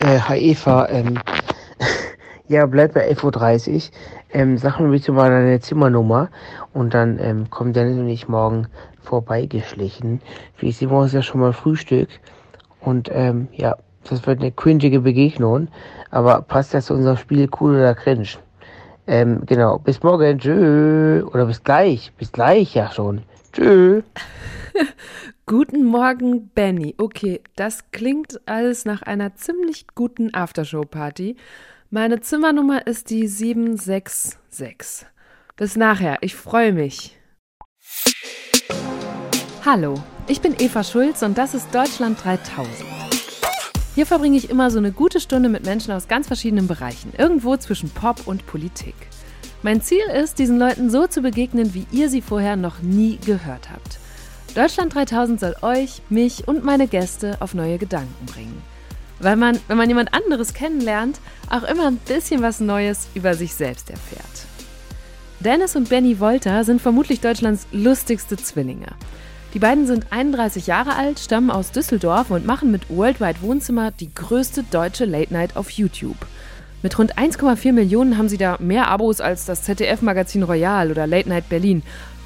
Äh, Eva, ähm, ja, bleib bei 11.30 Uhr. Ähm, sag mir bitte mal deine Zimmernummer und dann ähm, kommen Dennis und ich morgen vorbeigeschlichen. Wie sehen wir uns ja schon mal Frühstück und ähm, ja, das wird eine cringige Begegnung, aber passt das zu unserem Spiel cool oder cringe? Ähm, genau, bis morgen, tschö. Oder bis gleich, bis gleich ja schon. Tschö. Guten Morgen, Benny. Okay, das klingt alles nach einer ziemlich guten Aftershow-Party. Meine Zimmernummer ist die 766. Bis nachher, ich freue mich. Hallo, ich bin Eva Schulz und das ist Deutschland 3000. Hier verbringe ich immer so eine gute Stunde mit Menschen aus ganz verschiedenen Bereichen, irgendwo zwischen Pop und Politik. Mein Ziel ist, diesen Leuten so zu begegnen, wie ihr sie vorher noch nie gehört habt. Deutschland 3000 soll euch, mich und meine Gäste auf neue Gedanken bringen. Weil man, wenn man jemand anderes kennenlernt, auch immer ein bisschen was Neues über sich selbst erfährt. Dennis und Benny Wolter sind vermutlich Deutschlands lustigste Zwillinge. Die beiden sind 31 Jahre alt, stammen aus Düsseldorf und machen mit Worldwide Wohnzimmer die größte deutsche Late Night auf YouTube. Mit rund 1,4 Millionen haben sie da mehr Abos als das ZDF-Magazin Royal oder Late Night Berlin.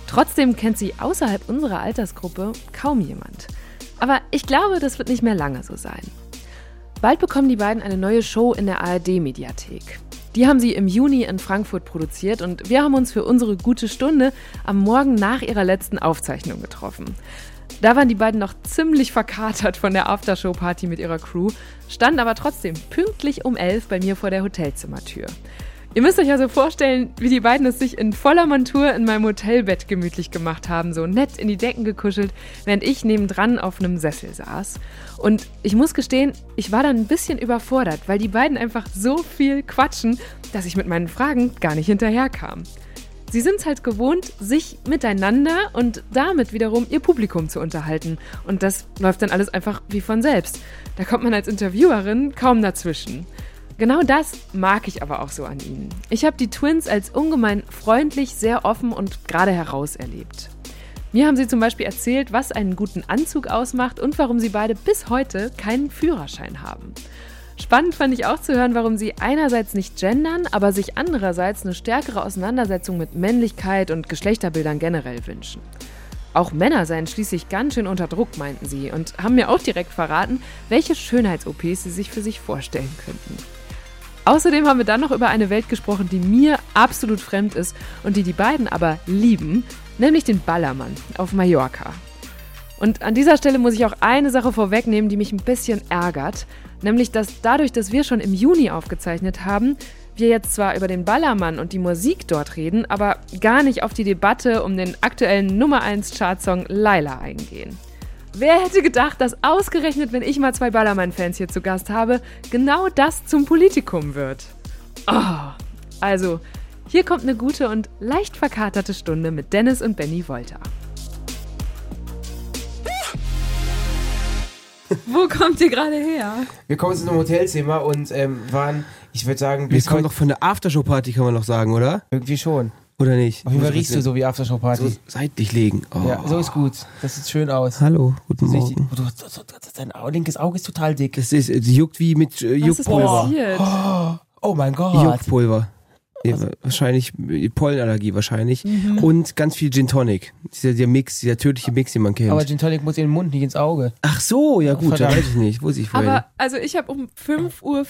Trotzdem kennt sie außerhalb unserer Altersgruppe kaum jemand. Aber ich glaube, das wird nicht mehr lange so sein. Bald bekommen die beiden eine neue Show in der ARD-Mediathek. Die haben sie im Juni in Frankfurt produziert und wir haben uns für unsere gute Stunde am Morgen nach ihrer letzten Aufzeichnung getroffen. Da waren die beiden noch ziemlich verkatert von der Aftershow-Party mit ihrer Crew, standen aber trotzdem pünktlich um elf bei mir vor der Hotelzimmertür. Ihr müsst euch also vorstellen, wie die beiden es sich in voller Montur in meinem Hotelbett gemütlich gemacht haben, so nett in die Decken gekuschelt, während ich nebendran auf einem Sessel saß. Und ich muss gestehen, ich war dann ein bisschen überfordert, weil die beiden einfach so viel quatschen, dass ich mit meinen Fragen gar nicht hinterherkam. Sie sind es halt gewohnt, sich miteinander und damit wiederum ihr Publikum zu unterhalten. Und das läuft dann alles einfach wie von selbst. Da kommt man als Interviewerin kaum dazwischen. Genau das mag ich aber auch so an ihnen. Ich habe die Twins als ungemein freundlich, sehr offen und gerade heraus erlebt. Mir haben sie zum Beispiel erzählt, was einen guten Anzug ausmacht und warum sie beide bis heute keinen Führerschein haben. Spannend fand ich auch zu hören, warum sie einerseits nicht gendern, aber sich andererseits eine stärkere Auseinandersetzung mit Männlichkeit und Geschlechterbildern generell wünschen. Auch Männer seien schließlich ganz schön unter Druck, meinten sie, und haben mir auch direkt verraten, welche Schönheits-OPs sie sich für sich vorstellen könnten. Außerdem haben wir dann noch über eine Welt gesprochen, die mir absolut fremd ist und die die beiden aber lieben, nämlich den Ballermann auf Mallorca. Und an dieser Stelle muss ich auch eine Sache vorwegnehmen, die mich ein bisschen ärgert, nämlich dass dadurch, dass wir schon im Juni aufgezeichnet haben, wir jetzt zwar über den Ballermann und die Musik dort reden, aber gar nicht auf die Debatte um den aktuellen Nummer 1 Chartsong Laila eingehen. Wer hätte gedacht, dass ausgerechnet, wenn ich mal zwei Ballermann-Fans hier zu Gast habe, genau das zum Politikum wird? Oh, also, hier kommt eine gute und leicht verkaterte Stunde mit Dennis und Benny Wolter. Wo kommt ihr gerade her? Wir kommen jetzt in einem Hotelzimmer und ähm, waren, ich würde sagen, Wir kommen doch von der Aftershow-Party, kann man noch sagen, oder? irgendwie schon. Oder nicht? Auf jeden Fall riechst du so wie Aftershow-Party. So seitlich legen. Oh. Ja, so ist gut. Das sieht schön aus. Hallo, guten die- Morgen. Du, du, du, dein linkes Auge ist total dick. Das ist, sie juckt wie mit äh, Was ist Juckpulver. passiert? Oh mein Gott. Juckpulver. Ja, wahrscheinlich, äh, Pollenallergie wahrscheinlich. Mhm. Und ganz viel Gin Tonic. Dieser der Mix, dieser tödliche Mix, den man kennt. Aber Gin Tonic muss in den Mund, nicht ins Auge. Ach so, ja gut, das weiß ich nicht. Wusste ich vorhin. Aber also ich habe um 5.04 Uhr,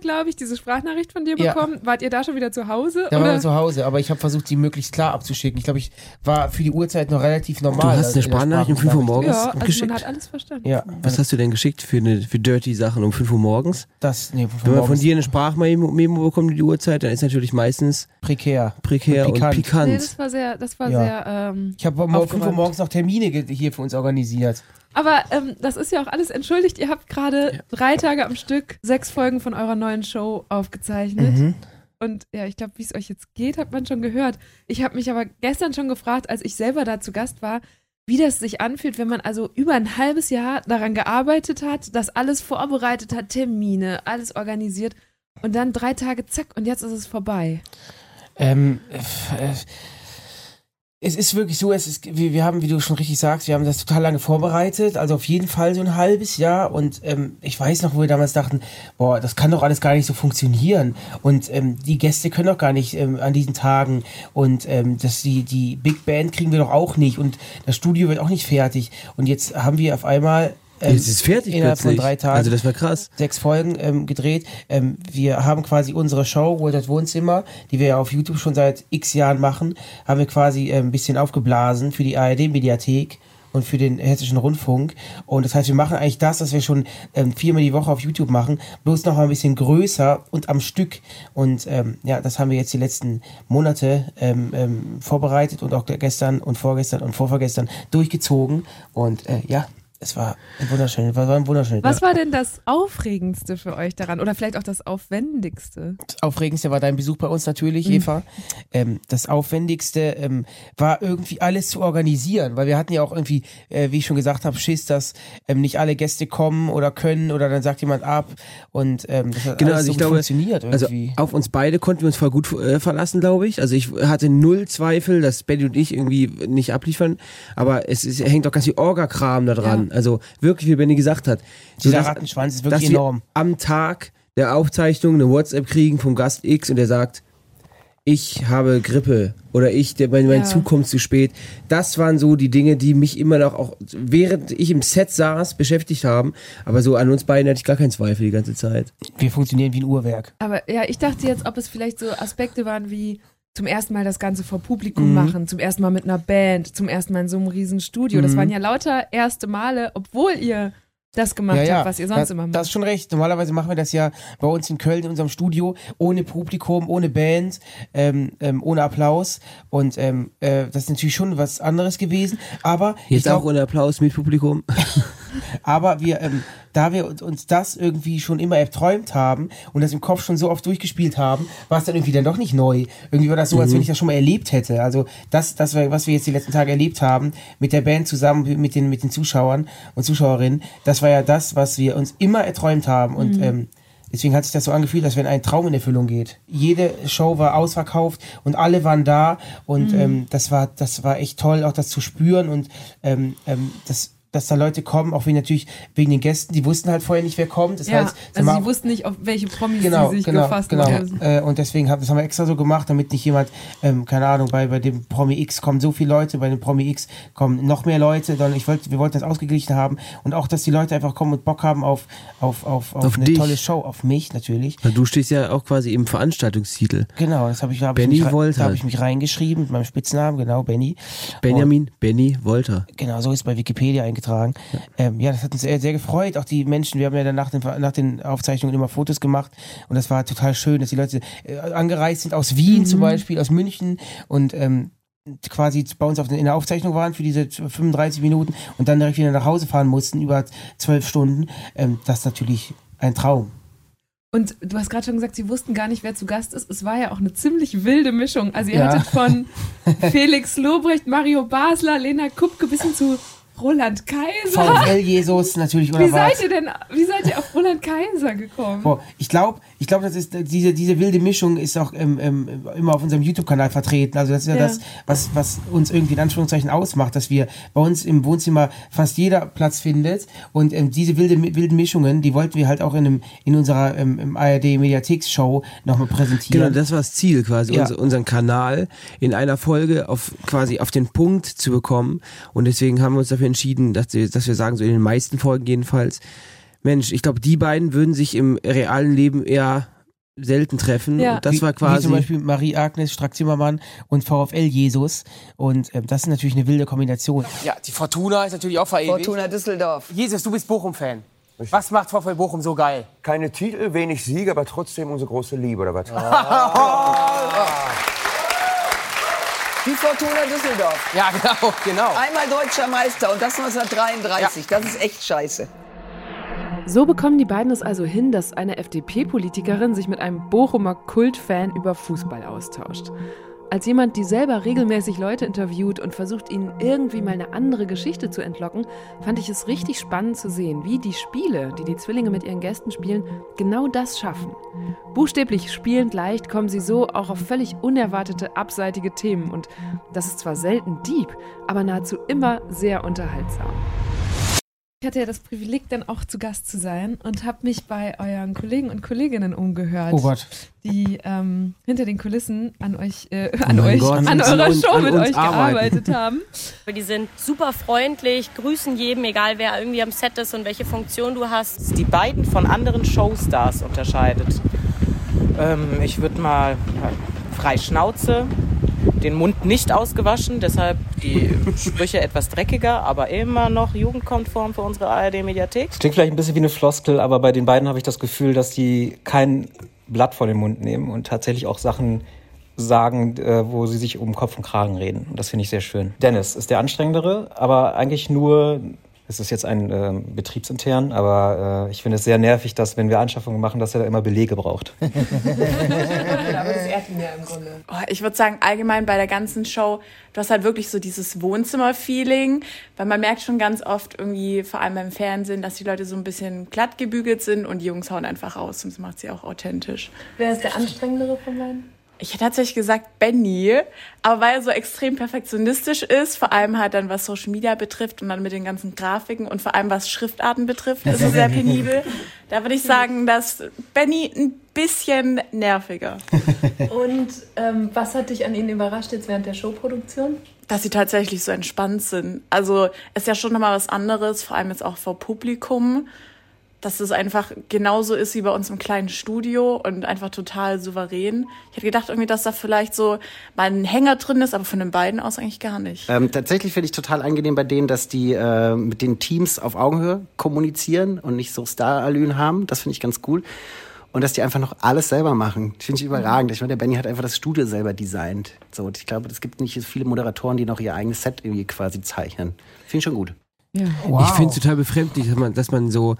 glaube ich, diese Sprachnachricht von dir Ja. bekommen. Wart ihr da schon wieder zu Hause? Da waren oder? wir zu Hause, aber ich habe versucht, sie möglichst klar abzuschicken. Ich glaube, ich war für die Uhrzeit noch relativ normal. Du hast eine also in der Sprachnachricht um 5 Uhr morgens ja, also geschickt. man hat alles verstanden. Ja, Was hast du denn geschickt für, eine, für dirty Sachen um 5 Uhr morgens? das, nee, Wenn man von dir eine Sprachmemo Memo bekommt, die Uhrzeit, dann ist natürlich meistens prekär. prekär Und und pikant. pikant. Nee, das war sehr, das war Ja. sehr. Ähm, Ich habe um 5 Uhr morgens noch Termine hier für uns organisiert. aber ähm, das ist ja auch alles entschuldigt. Ihr habt gerade drei Tage am Stück sechs Folgen von eurer neuen Show aufgezeichnet. Mhm. Und ja, ich glaube, wie es euch jetzt geht, hat man schon gehört. Ich habe mich aber gestern schon gefragt, als ich selber da zu Gast war, wie das sich anfühlt, wenn man also über ein halbes Jahr daran gearbeitet hat, das alles vorbereitet hat, Termine, alles organisiert und dann drei Tage zack und jetzt ist es vorbei. Ähm, äh, es ist wirklich so, es ist, wir, wir haben, wie du schon richtig sagst, wir haben das total lange vorbereitet, also auf jeden Fall so ein halbes Jahr. Und ähm, ich weiß noch, wo wir damals dachten, boah, das kann doch alles gar nicht so funktionieren. Und ähm, die Gäste können doch gar nicht ähm, an diesen Tagen. Und ähm, das, die, die Big Band kriegen wir doch auch nicht. Und das Studio wird auch nicht fertig. Und jetzt haben wir auf einmal ähm, Jetzt ist fertig innerhalb plötzlich. von drei Tagen. Also das war krass. Sechs Folgen ähm, gedreht. Ähm, wir haben quasi unsere Show, Walters Wohnzimmer, die wir ja auf YouTube schon seit x Jahren machen, haben wir quasi ähm, ein bisschen aufgeblasen für die ARD-Mediathek und für den Hessischen Rundfunk. Und das heißt, wir machen eigentlich das, was wir schon ähm, viermal die Woche auf YouTube machen, bloß noch mal ein bisschen größer und am Stück. Und ähm, ja, das haben wir jetzt die letzten Monate ähm, ähm, vorbereitet und auch gestern und vorgestern und vorvergestern durchgezogen. Und äh, ja, es war ein wunderschön, war, war ein wunderschön. Was war denn das Aufregendste für euch daran? Oder vielleicht auch das Aufwendigste? Das Aufregendste war dein Besuch bei uns natürlich, Eva. Ähm, das Aufwendigste ähm, war irgendwie alles zu organisieren, weil wir hatten ja auch irgendwie, äh, wie ich schon gesagt habe, Schiss, dass ähm, nicht alle Gäste kommen oder können oder dann sagt jemand ab und ähm, das hat Genau, alles also so ich glaube, funktioniert Also irgendwie. auf uns beide konnten wir uns voll gut äh, verlassen, glaube ich. Also ich hatte null Zweifel, dass Benny und ich irgendwie nicht abliefern, aber es, ist, hängt auch ganz viel Orga-Kram da dran. Also wirklich, wie Benny gesagt hat. Dieser dass- Rattenschwanz ist dass wirklich wir enorm. am Tag der Aufzeichnung eine WhatsApp kriegen vom Gast X und der sagt, ich habe Grippe oder ich, der, mein, mein Ja. Zug kommt zu spät. Das waren so die Dinge, die mich immer noch auch, während ich im Set saß, beschäftigt haben. Aber so an uns beiden hatte ich gar keinen Zweifel die ganze Zeit. Wir funktionieren wie ein Uhrwerk. Aber ja, ich dachte jetzt, ob es vielleicht so Aspekte waren wie zum ersten Mal das Ganze vor Publikum Mhm. machen, zum ersten Mal mit einer Band, zum ersten Mal in so einem riesen Studio. Das Mhm. waren ja lauter erste Male, obwohl ihr das gemacht habt, was ihr sonst das, immer macht. Das ist schon recht. Normalerweise machen wir das ja bei uns in Köln in unserem Studio ohne Publikum, ohne Band, ähm, ähm, ohne Applaus. Und ähm, äh, das ist natürlich schon was anderes gewesen. Aber ich Jetzt glaub, auch ohne Applaus mit Publikum. aber wir, ähm, da wir uns- uns das irgendwie schon immer erträumt haben und das im Kopf schon so oft durchgespielt haben, war es dann irgendwie dann doch nicht neu. Irgendwie war das so, als wenn ich das schon mal erlebt hätte. Also das, das war, was wir jetzt die letzten Tage erlebt haben, mit der Band zusammen, mit den, mit den Zuschauern und Zuschauerinnen, das war ja das, was wir uns immer erträumt haben. Und ähm, Deswegen hat sich das so angefühlt, als wenn ein Traum in Erfüllung geht. Jede Show war ausverkauft und alle waren da und ähm, das war das war echt toll, auch das zu spüren und ähm, ähm, das dass da Leute kommen, auch wegen natürlich wegen den Gästen, die wussten halt vorher nicht, wer kommt. Das ja, heißt, sie also sie wussten nicht, auf welche Promis genau, sie sich genau, gefasst genau. haben. Äh, und deswegen haben das haben wir extra so gemacht, damit nicht jemand, ähm, keine Ahnung, bei, bei dem Promi X kommen so viele Leute, bei dem Promi X kommen noch mehr Leute, sondern ich wollte, wir wollten das ausgeglichen haben und auch, dass die Leute einfach kommen und Bock haben auf, auf, auf, auf, Auf eine dich. tolle Show, auf mich natürlich. Du stehst ja auch quasi im Veranstaltungstitel. Genau, das habe ich, hab ich, Benny mich, Wolter. da hab ich mich reingeschrieben mit meinem Spitznamen, genau, Benny. Benjamin Benny Wolter. Genau, so ist bei Wikipedia eingetragen. Ja, ähm, ja das hat uns sehr, sehr gefreut. Auch die Menschen, wir haben ja dann nach den, nach den Aufzeichnungen immer Fotos gemacht und das war total schön, dass die Leute äh, angereist sind aus Wien zum Beispiel, aus München und ähm, quasi bei uns auf den, in der Aufzeichnung waren für diese 35 Minuten und dann direkt wieder nach Hause fahren mussten, über zwölf Stunden. Ähm, das ist natürlich ein Traum. Und du hast gerade schon gesagt, sie wussten gar nicht, wer zu Gast ist. Es war ja auch eine ziemlich wilde Mischung. Also ihr Ja. hattet von Felix Lobrecht, Mario Basler, Lena Kupke bis hin zu Roland Kaiser. VfL Jesus natürlich Wie unerwartet. seid ihr denn, wie seid ihr auf Roland Kaiser gekommen? Boah, ich glaube, ich glaube, das ist diese diese wilde Mischung ist auch ähm, ähm, immer auf unserem YouTube-Kanal vertreten. Also das ist ja, Ja. das, was was uns irgendwie in Anführungszeichen ausmacht, dass wir bei uns im Wohnzimmer fast jeder Platz findet und ähm, diese wilde wilden Mischungen, die wollten wir halt auch in einem in unserer ähm, im ARD Mediatheks-Show nochmal Genau, präsentieren. das war das Ziel quasi, Ja. unser, unseren Kanal in einer Folge auf quasi auf den Punkt zu bekommen. Und deswegen haben wir uns dafür entschieden, dass wir, dass wir sagen, so in den meisten Folgen jedenfalls, Mensch, ich glaube, die beiden würden sich im realen Leben eher selten treffen. Ja. Und das wie, war wie quasi. zum Beispiel Marie-Agnes Strack-Zimmermann und VfL Jesus. Und ähm, das ist natürlich eine wilde Kombination. Ja, die Fortuna ist natürlich auch verewigt. Fortuna Düsseldorf. Jesus, du bist Bochum-Fan. Was macht VfL Bochum so geil? Keine Titel, wenig Siege, aber trotzdem unsere große Liebe, oder was? Die Fortuna Düsseldorf. Ja, genau, genau. Einmal deutscher Meister und das 1933. Das ist echt scheiße. So bekommen die beiden es also hin, dass eine FDP-Politikerin sich mit einem Bochumer Kultfan über Fußball austauscht. Als jemand, die selber regelmäßig Leute interviewt und versucht, ihnen irgendwie mal eine andere Geschichte zu entlocken, fand ich es richtig spannend zu sehen, wie die Spiele, die die Zwillinge mit ihren Gästen spielen, genau das schaffen. Buchstäblich spielend leicht kommen sie so auch auf völlig unerwartete, abseitige Themen und das ist zwar selten deep, aber nahezu immer sehr unterhaltsam. Ich hatte ja das Privileg, dann auch zu Gast zu sein und habe mich bei euren Kollegen und Kolleginnen umgehört, Oh Gott. die ähm, hinter den Kulissen an euch, äh, an mein euch, Gott, an eurer Show an mit euch arbeiten. gearbeitet haben. Die sind super freundlich, grüßen jedem, egal wer irgendwie am Set ist und welche Funktion du hast. die beiden von anderen Showstars unterscheidet. Ähm, ich würde mal ja, frei Schnauze, den Mund nicht ausgewaschen, deshalb die Sprüche etwas dreckiger, aber immer noch jugendkonform für unsere ARD-Mediathek. Klingt vielleicht ein bisschen wie eine Floskel, aber bei den beiden habe ich das Gefühl, dass die kein Blatt vor den Mund nehmen und tatsächlich auch Sachen sagen, äh, wo sie sich um Kopf und Kragen reden. Und das finde ich sehr schön. Dennis ist der anstrengendere, aber eigentlich nur, es ist jetzt ein äh, betriebsintern, aber äh, ich finde es sehr nervig, dass wenn wir Anschaffungen machen, dass er da immer Belege braucht. Oh, ich würde sagen, allgemein bei der ganzen Show, du hast halt wirklich so dieses Wohnzimmer-Feeling, weil man merkt schon ganz oft irgendwie, vor allem beim Fernsehen, dass die Leute so ein bisschen glatt gebügelt sind und die Jungs hauen einfach raus und das macht sie auch authentisch. Wer ist der anstrengendere von beiden? Ich hätte tatsächlich gesagt Benny, aber weil er so extrem perfektionistisch ist, vor allem halt dann was Social Media betrifft und dann mit den ganzen Grafiken und vor allem was Schriftarten betrifft, ist er sehr penibel. Da würde ich sagen, dass Benny ein bisschen nerviger. Und ähm, was hat dich an ihnen überrascht jetzt während der Showproduktion? dass sie tatsächlich so entspannt sind. Also ist ja schon nochmal was anderes, vor allem jetzt auch vor Publikum, dass es einfach genauso ist wie bei uns im kleinen Studio und einfach total souverän. Ich hätte gedacht irgendwie, dass da vielleicht so mal ein Hänger drin ist, aber von den beiden aus eigentlich gar nicht. Ähm, tatsächlich finde ich total angenehm bei denen, dass die äh, mit den Teams auf Augenhöhe kommunizieren und nicht so Star-Allüren haben. Das finde ich ganz cool. Und dass die einfach noch alles selber machen. Das finde ich überragend. Ich meine, der Benny hat einfach das Studio selber designt. So, und ich glaube, es gibt nicht so viele Moderatoren, die noch ihr eigenes Set irgendwie quasi zeichnen. Finde ich schon gut. Ich finde es total befremdlich, dass man, dass man so,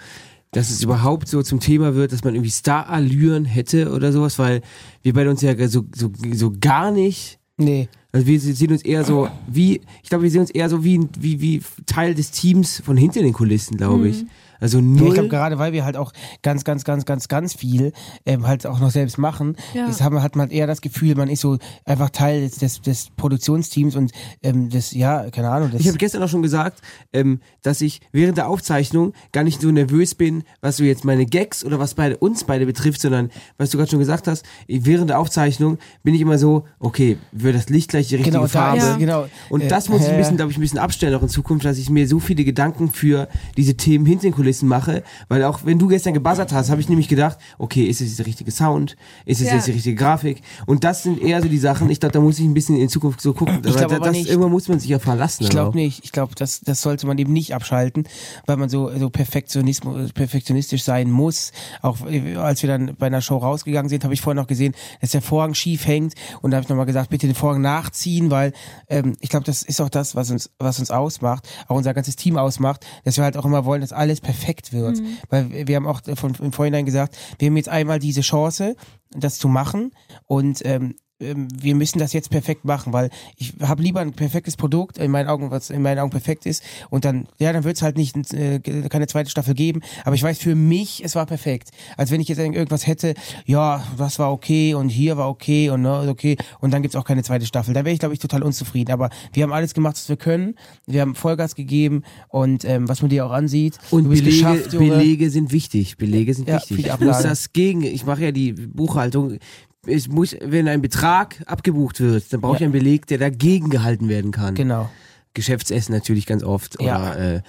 dass es überhaupt so zum Thema wird, dass man irgendwie Star-Allüren hätte oder sowas, weil wir bei uns ja so, so, so gar nicht. Nee. Also wir sehen uns eher so wie, ich glaube, wir sehen uns eher so wie, wie, wie Teil des Teams von hinter den Kulissen, glaube ich. Also Ja, null. ich glaube, gerade weil wir halt auch ganz, ganz, ganz, ganz, ganz viel ähm, halt auch noch selbst machen, Ja. das haben, hat man eher das Gefühl, man ist so einfach Teil des, des, des Produktionsteams und ähm, das, ja, keine Ahnung. Das, Ich habe gestern auch schon gesagt, ähm, dass ich während der Aufzeichnung gar nicht so nervös bin, was so jetzt meine Gags oder was beide uns beide betrifft, sondern was du gerade schon gesagt hast, während der Aufzeichnung bin ich immer so, okay, wird das Licht gleich die richtige genau, da Farbe? ist, genau. Und äh, das muss ich ein bisschen, glaube ich, ein bisschen abstellen auch in Zukunft, dass ich mir so viele Gedanken für diese Themen hinter den Kulissen mache, weil auch wenn du gestern gebuzzert hast, habe ich nämlich gedacht, okay, ist es der richtige Sound? Ist es Ja. jetzt die richtige Grafik? Und das sind eher so die Sachen, ich glaube, da muss ich ein bisschen in Zukunft so gucken. Ich glaub das, nicht. irgendwann muss man sich ja verlassen. Ich glaube nicht. Ich glaube, das, das sollte man eben nicht abschalten, weil man so, so Perfektionismus, perfektionistisch sein muss. Auch äh, als wir dann bei einer Show rausgegangen sind, habe ich vorhin noch gesehen, dass der Vorhang schief hängt. Und da habe ich nochmal gesagt, bitte den Vorhang nachziehen, weil ähm, ich glaube, das ist auch das, was uns, was uns ausmacht, auch unser ganzes Team ausmacht, dass wir halt auch immer wollen, dass alles perfekt wird. Weil wir haben auch von, im Vorhinein gesagt, wir haben jetzt einmal diese Chance, das zu machen und ähm, ähm, wir müssen das jetzt perfekt machen, weil ich habe lieber ein perfektes Produkt, in meinen Augen, was in meinen Augen perfekt ist, und dann, ja, dann wird es halt nicht äh, keine zweite Staffel geben, aber ich weiß für mich, es war perfekt. Als wenn ich jetzt irgendwas hätte, ja, das war okay und hier war okay und ne, okay, und dann gibt's auch keine zweite Staffel. Da wäre ich, glaube ich, total unzufrieden. Aber wir haben alles gemacht, was wir können. Wir haben Vollgas gegeben und ähm, was man dir auch ansieht. Und Belege. Belege sind wichtig. Belege sind Ja, wichtig. Ich muss das gegen, ich mache ja die Buchhaltung. Es muss, wenn ein Betrag abgebucht wird, dann brauche ich Ja. einen Beleg, der dagegen gehalten werden kann. Genau. Geschäftsessen natürlich ganz oft. Ja. Oder äh,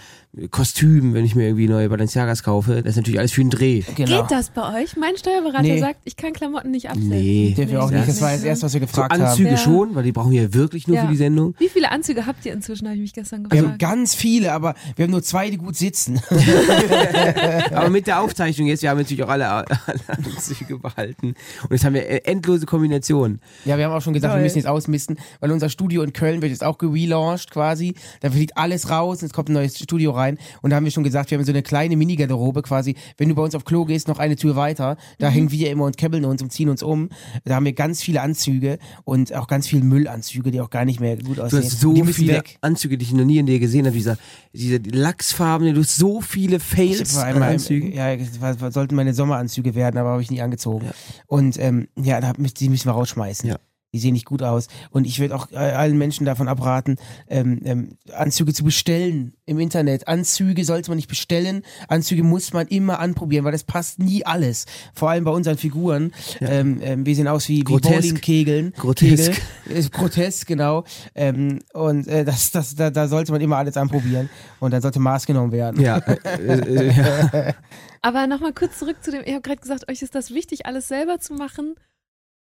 Kostüm, wenn ich mir irgendwie neue Balenciagas kaufe. Das ist natürlich alles für einen Dreh. Genau. Geht das bei euch? Mein Steuerberater Nee. sagt, ich kann Klamotten nicht absehen. Nee. Dürfen wir auch nicht. Das war das erste, was wir So gefragt Anzüge haben. Ja. schon, weil die brauchen wir ja wirklich nur Ja. für die Sendung. Wie viele Anzüge habt ihr inzwischen, habe ich mich gestern gefragt. ganz viele, aber wir haben nur zwei, die gut sitzen. Aber mit der Aufzeichnung jetzt, wir haben natürlich auch alle, alle Anzüge behalten. Und jetzt haben wir endlose Kombinationen. Ja, wir haben auch schon gesagt, Toll. wir müssen jetzt ausmisten, weil unser Studio in Köln wird jetzt auch gelauncht quasi. Da fliegt alles raus, jetzt kommt ein neues Studio rein rein und da haben wir schon gesagt, wir haben so eine kleine Mini-Garderobe quasi. Wenn du bei uns auf Klo gehst, noch eine Tür weiter, da Mhm. hängen wir immer und käbbeln uns und ziehen uns um. Da haben wir ganz viele Anzüge und auch ganz viele Müllanzüge, die auch gar nicht mehr gut Du aussehen. hast so viele weg. Anzüge, die ich noch nie in dir gesehen habe. Dieser, diese Lachsfarben, du hast so viele Fails an Anzügen. ja, das sollten meine Sommeranzüge werden, aber habe ich nie angezogen. Und ähm, ja, da die müssen wir rausschmeißen. Ja. Die sehen nicht gut aus. Und ich würde auch äh, allen Menschen davon abraten, ähm, ähm, Anzüge zu bestellen im Internet. Anzüge sollte man nicht bestellen. Anzüge muss man immer anprobieren, weil das passt nie alles. Vor allem bei unseren Figuren. Ähm, ähm, wir sehen aus wie, wie Grotesk. Bowlingkegeln. Grotesk. Kegel. Ist grotesk, genau. Ähm, und äh, das, das, da, da sollte man immer alles anprobieren. Und dann sollte Maß genommen werden. Ja, äh, äh, ja. Aber nochmal kurz zurück zu dem, ihr habt gerade gesagt, euch ist das wichtig, alles selber zu machen.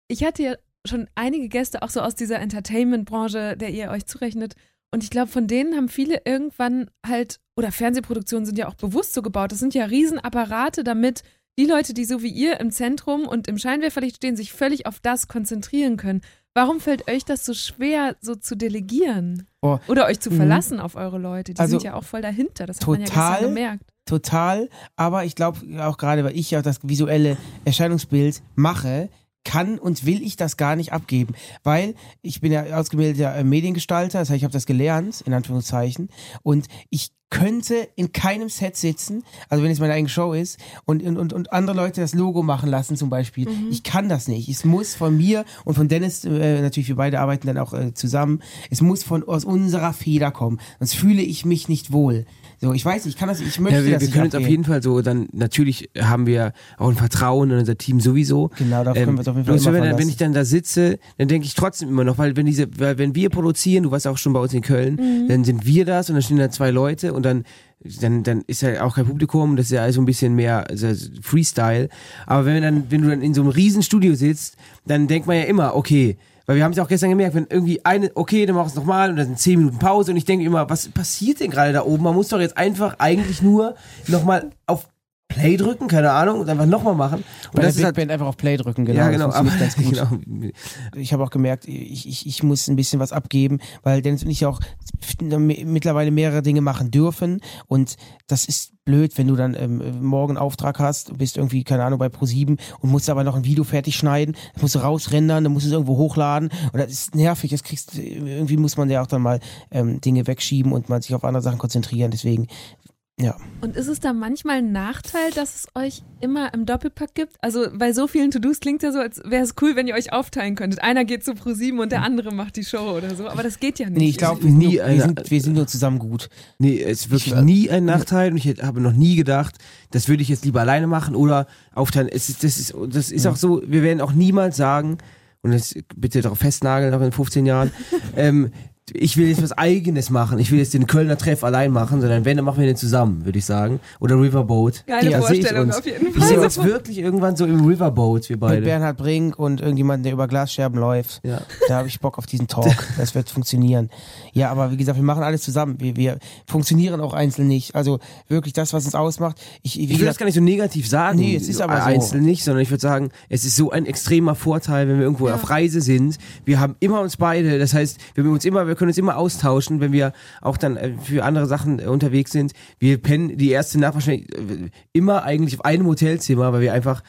Ich hatte ja schon einige Gäste auch so aus dieser Entertainment-Branche, der ihr euch zurechnet. Und ich glaube, von denen haben viele irgendwann halt, oder Fernsehproduktionen sind ja auch bewusst so gebaut. Das sind ja Riesenapparate, damit die Leute, die so wie ihr im Zentrum und im Scheinwerferlicht stehen, sich völlig auf das konzentrieren können. Warum fällt euch das so schwer, so zu delegieren? Oh. Oder euch zu Mhm. verlassen auf eure Leute? Die Also, sind ja auch voll dahinter. Das hat man ja total. gestern gemerkt. Total, aber ich glaube auch gerade, weil ich ja das visuelle Erscheinungsbild mache, kann und will ich das gar nicht abgeben, weil ich bin ja ausgebildeter äh, Mediengestalter, das heißt, ich habe das gelernt, in Anführungszeichen, und ich könnte in keinem Set sitzen, also wenn es meine eigene Show ist, und, und, und, andere Leute das Logo machen lassen zum Beispiel. Ich kann das nicht. Es muss von mir und von Dennis, äh, natürlich wir beide arbeiten dann auch äh, zusammen, es muss von aus unserer Feder kommen, sonst fühle ich mich nicht wohl. So, ich weiß, ich kann das, ich möchte Ja, wir, das wir können uns auf jeden Fall so, dann natürlich haben wir auch ein Vertrauen in unser Team sowieso. Genau, darauf können wir uns auf jeden Fall bloß immer wenn, dann, wenn verlassen. ich dann da sitze, dann denke ich trotzdem immer noch, weil wenn diese, weil wenn wir produzieren, du warst auch schon bei uns in Köln, Mhm. dann sind wir das und dann stehen da zwei Leute und dann dann, dann ist ja auch kein Publikum, das ist ja also ein bisschen mehr also Freestyle. Aber wenn, dann, wenn du dann in so einem riesen Studio sitzt, dann denkt man ja immer, okay, weil wir haben es ja auch gestern gemerkt, wenn irgendwie eine, okay, dann mach es nochmal und dann sind zehn Minuten Pause und ich denke immer, was passiert denn gerade da oben? Man muss doch jetzt einfach eigentlich nur nochmal auf Play drücken, keine Ahnung, und einfach nochmal machen. Und Bei der das ist Big halt, Band einfach auf Play drücken, genau. ja, genau, aber, genau. Ich habe auch gemerkt, ich, ich, ich muss ein bisschen was abgeben, weil Dennis und ich auch mittlerweile mehrere Dinge machen dürfen und das ist blöd, wenn du dann ähm, morgen Auftrag hast, bist irgendwie, keine Ahnung, bei Pro7 und musst aber noch ein Video fertig schneiden, das musst du rausrendern, dann musst du es irgendwo hochladen und das ist nervig, das kriegst irgendwie muss man ja auch dann mal ähm, Dinge wegschieben und mal sich auf andere Sachen konzentrieren, deswegen ja. Und ist es da manchmal ein Nachteil, dass es euch immer im Doppelpack gibt? Also bei so vielen To-Dos klingt ja so, als wäre es cool, wenn ihr euch aufteilen könntet. Einer geht zu Pro7 und der andere macht die Show oder so. Aber das geht ja nicht. Nee, ich glaube, wir, Nie sind nur- eine- wir, sind, wir sind nur zusammen gut. Nee, es ist wirklich nie ein Nachteil und ich habe noch nie gedacht, das würde ich jetzt lieber alleine machen oder aufteilen. Es ist, das ist, das ist auch so, wir werden auch niemals sagen, und das bitte darauf festnageln, auch in 15 Jahren, ähm, ich will jetzt was Eigenes machen, ich will jetzt den Kölner Treff allein machen, sondern wenn, dann machen wir den zusammen, würde ich sagen. Oder Riverboat. Geile ich Vorstellung uns. auf jeden Ich Fall. sehe uns wirklich irgendwann so im Riverboat, wir Mit beide. Bernhard Brink und irgendjemand, der über Glasscherben läuft. Ja. Da habe ich Bock auf diesen Talk. Das wird funktionieren. Ja, aber wie gesagt, wir machen alles zusammen. Wir, wir funktionieren auch einzeln nicht. Also wirklich das, was uns ausmacht. Ich, wie Ich will das gesagt, gar nicht so negativ sagen, Nee, es ist aber so. einzeln nicht, sondern ich würde sagen, es ist so ein extremer Vorteil, wenn wir irgendwo auf Reise sind. Wir haben immer uns beide, das heißt, wir, haben uns immer, wir können uns immer austauschen, wenn wir auch dann äh, für andere Sachen äh, unterwegs sind. Wir pennen die erste Nacht wahrscheinlich äh, immer eigentlich auf einem Hotelzimmer, weil wir einfach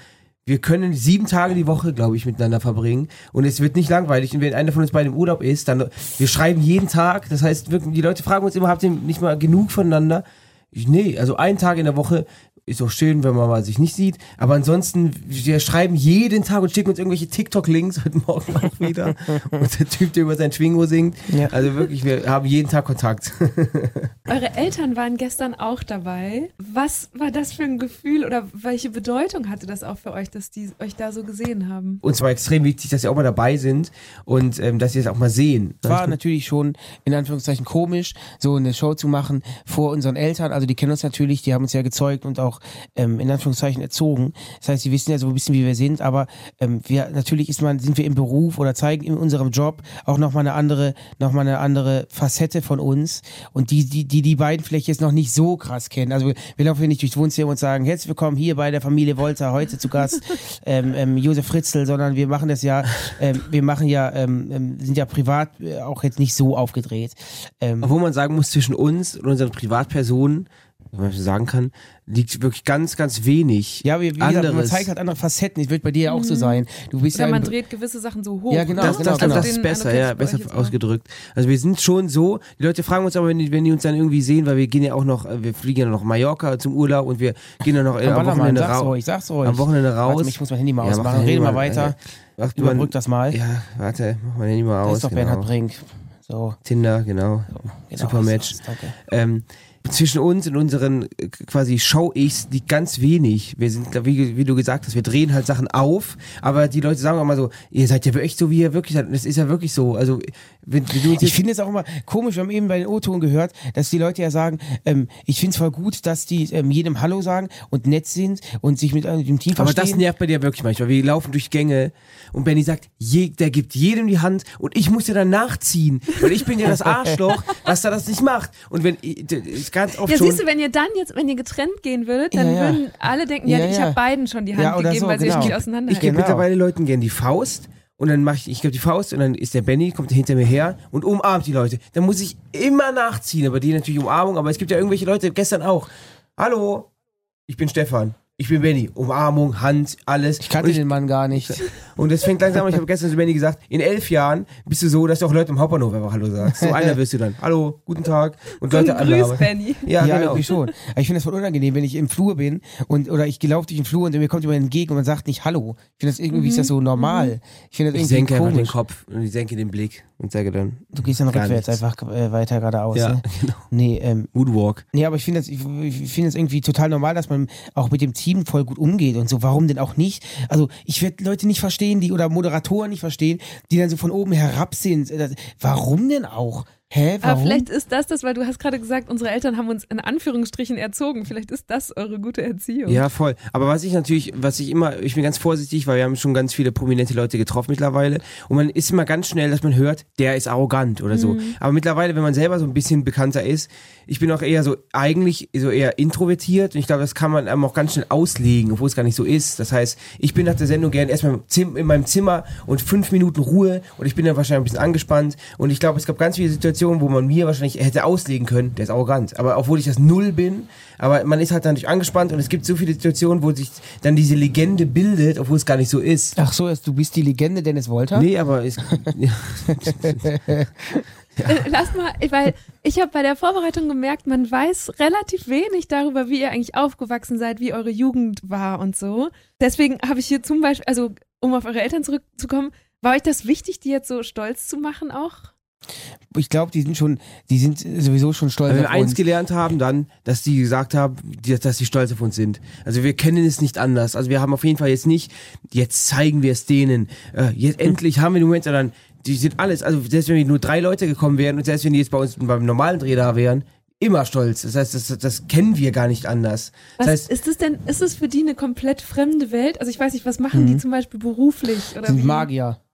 wir können sieben Tage die Woche, glaube ich, miteinander verbringen und es wird nicht langweilig. Und wenn einer von uns beiden im Urlaub ist, dann wir schreiben jeden Tag. Das heißt, die Leute fragen uns immer, habt ihr nicht mal genug voneinander? Ich, nee, also einen Tag in der Woche ist auch schön, wenn man mal sich nicht sieht. Aber ansonsten, wir schreiben jeden Tag und schicken uns irgendwelche TikTok-Links heute Morgen auch wieder. und der Typ, der über sein Schwingo singt. Ja. Also wirklich, wir haben jeden Tag Kontakt. Eure Eltern waren gestern auch dabei. Was war das für ein Gefühl oder welche Bedeutung hatte das auch für euch, dass die euch da so gesehen haben? Uns war extrem wichtig, dass sie auch mal dabei sind und ähm, dass sie es auch mal sehen. es war natürlich schon in Anführungszeichen komisch, so eine Show zu machen vor unseren Eltern. Also die kennen uns natürlich, die haben uns ja gezeugt und auch ähm, in Anführungszeichen erzogen. Das heißt, sie wissen ja so ein bisschen, wie wir sind, aber ähm, wir natürlich ist man, sind wir im Beruf oder zeigen in unserem Job auch nochmal eine andere, noch mal eine andere Facette von uns. Und die, die, die die beiden vielleicht jetzt noch nicht so krass kennen. Also wir laufen hier nicht durchs Wohnzimmer und sagen, herzlich willkommen hier bei der Familie Wolter, heute zu Gast ähm, ähm, Josef Fritzl, sondern wir machen das ja, ähm, wir machen ja, ähm, ähm, sind ja privat äh, auch jetzt nicht so aufgedreht. Ähm, Obwohl man sagen muss, zwischen uns und unseren Privatpersonen wenn man so sagen kann, liegt wirklich ganz, ganz wenig. Ja, wie, wie gesagt, anderes. man zeigt halt andere Facetten. Das wird bei dir ja auch so sein. Du bist Oder ja man dreht gewisse Sachen so hoch. Ja, genau, das, genau, das, genau. das Den ist besser, ja, ich euch besser ausgedrückt. Also wir sind schon so, die Leute fragen uns aber, wenn die, wenn die uns dann irgendwie sehen, weil wir gehen ja auch noch, äh, wir fliegen ja noch Mallorca zum Urlaub und wir gehen dann noch äh, Am Wochenende sag's raus. ruhig, sag's ruhig. Am Wochenende raus. Warte, ich muss mein Handy mal Ja, mach ausmachen. Rede mal weiter. äh, Ach, Überbrück das mal. Ja, warte, mach mein Handy mal Das aus. ist doch genau. Bernhard Brink. So, Tinder, genau. genau. Super Match. das- Danke. Ähm, zwischen uns und unseren äh, quasi Show-Ichs liegt ganz wenig. Wir sind, wie, wie du gesagt hast, wir drehen halt Sachen auf, aber die Leute sagen auch mal so, ihr seid ja echt so, wie ihr wirklich seid. Und das ist ja wirklich so. Also, wenn, wenn Ich finde es auch immer komisch, wir haben eben bei den O-Ton gehört, dass die Leute ja sagen, ähm, ich finde es voll gut, dass die ähm, jedem Hallo sagen und nett sind und sich mit äh, dem Team aber verstehen. das nervt bei dir wirklich manchmal. Wir laufen durch Gänge und Benny sagt, je, der gibt jedem die Hand und ich muss ja dann nachziehen, weil ich bin ja das Arschloch, was da das nicht macht. Und wenn, d- ist ganz oft Ja, schon, siehst du, wenn ihr dann jetzt, wenn ihr getrennt gehen würdet, dann Ja, ja. würden alle denken, ja, Ja, ich habe beiden schon die Hand gegeben, so, weil sie genau. irgendwie ich gebe Genau. mittlerweile Leuten gern die Faust und dann mache ich, ich gebe die Faust und dann ist der Benny, kommt hinter mir her und umarmt die Leute. Dann muss ich immer nachziehen, aber die natürlich Umarmung, aber es gibt ja irgendwelche Leute, gestern auch. Hallo, ich bin Stefan. Ich bin Benny. Umarmung, Hand, alles. Ich kannte und, den Mann gar nicht. und das fängt langsam an. Ich habe gestern zu Benny gesagt, in elf Jahren bist du so, dass du auch Leute im Hauptbahnhof einfach Hallo sagst. So einer wirst du dann. Hallo, guten Tag. Und Leute Grüß. Benny. Ja, Ja, genau. irgendwie schon. Aber ich finde das voll unangenehm, wenn ich im Flur bin und oder ich gelaufe durch den Flur und mir kommt jemand entgegen und man sagt nicht Hallo. Ich finde das irgendwie ist das so normal. Ich finde das Ich irgendwie senke einfach den komisch. Kopf und ich senke den Blick und sage dann Du gehst dann rückwärts nichts. einfach äh, weiter geradeaus. Ja, ne? genau. Nee, ähm, Moodwalk. Nee, aber ich finde das, ich, ich finde es irgendwie total normal, dass man auch mit dem Team voll gut umgeht und so. Warum denn auch nicht? Also ich werde Leute nicht verstehen, die oder Moderatoren nicht verstehen, die dann so von oben herab sind. Das- Warum denn auch? Hä? Aber Warum? vielleicht ist das das, weil du hast gerade gesagt, unsere Eltern haben uns in Anführungsstrichen erzogen. Vielleicht ist das eure gute Erziehung. Ja, voll. Aber was ich natürlich, was ich immer, ich bin ganz vorsichtig, weil wir haben schon ganz viele prominente Leute getroffen mittlerweile. Und man ist immer ganz schnell, dass man hört, der ist arrogant oder so. Aber mittlerweile, wenn man selber so ein bisschen bekannter ist, ich bin auch eher so, eigentlich so eher introvertiert. Und ich glaube, das kann man einem auch ganz schnell auslegen, obwohl es gar nicht so ist. Das heißt, ich bin nach der Sendung gern erstmal in meinem Zimmer und fünf Minuten Ruhe und ich bin dann wahrscheinlich ein bisschen angespannt. Und ich glaube, es gab ganz viele Situationen, wo man mir wahrscheinlich hätte auslegen können, der ist arrogant. Aber obwohl ich das Null bin, aber man ist halt dann nicht angespannt und es gibt so viele Situationen, wo sich dann diese Legende bildet, obwohl es gar nicht so ist. Ach so, du bist die Legende Dennis Wolter? Nee, aber es, ja. Lass mal, weil ich habe bei der Vorbereitung gemerkt, man weiß relativ wenig darüber, wie ihr eigentlich aufgewachsen seid, wie eure Jugend war und so. Deswegen habe ich hier zum Beispiel, also um auf eure Eltern zurückzukommen, war euch das wichtig, die jetzt so stolz zu machen auch? Ich glaube, die sind schon, die sind sowieso schon stolz Wenn wir auf eins gelernt haben, dann, dass die gesagt haben, dass sie stolz auf uns sind. Also wir kennen es nicht anders. Also wir haben auf jeden Fall jetzt nicht, jetzt zeigen wir es denen. Äh, jetzt endlich haben wir den Moment, sondern die sind alles, also selbst wenn nur drei Leute gekommen wären und selbst wenn die jetzt bei uns beim normalen Dreh da wären, immer stolz. Das heißt, das, das kennen wir gar nicht anders. Was Das heißt, ist es denn, ist es für die eine komplett fremde Welt? Also ich weiß nicht, was machen die zum Beispiel beruflich? Oder sind wie?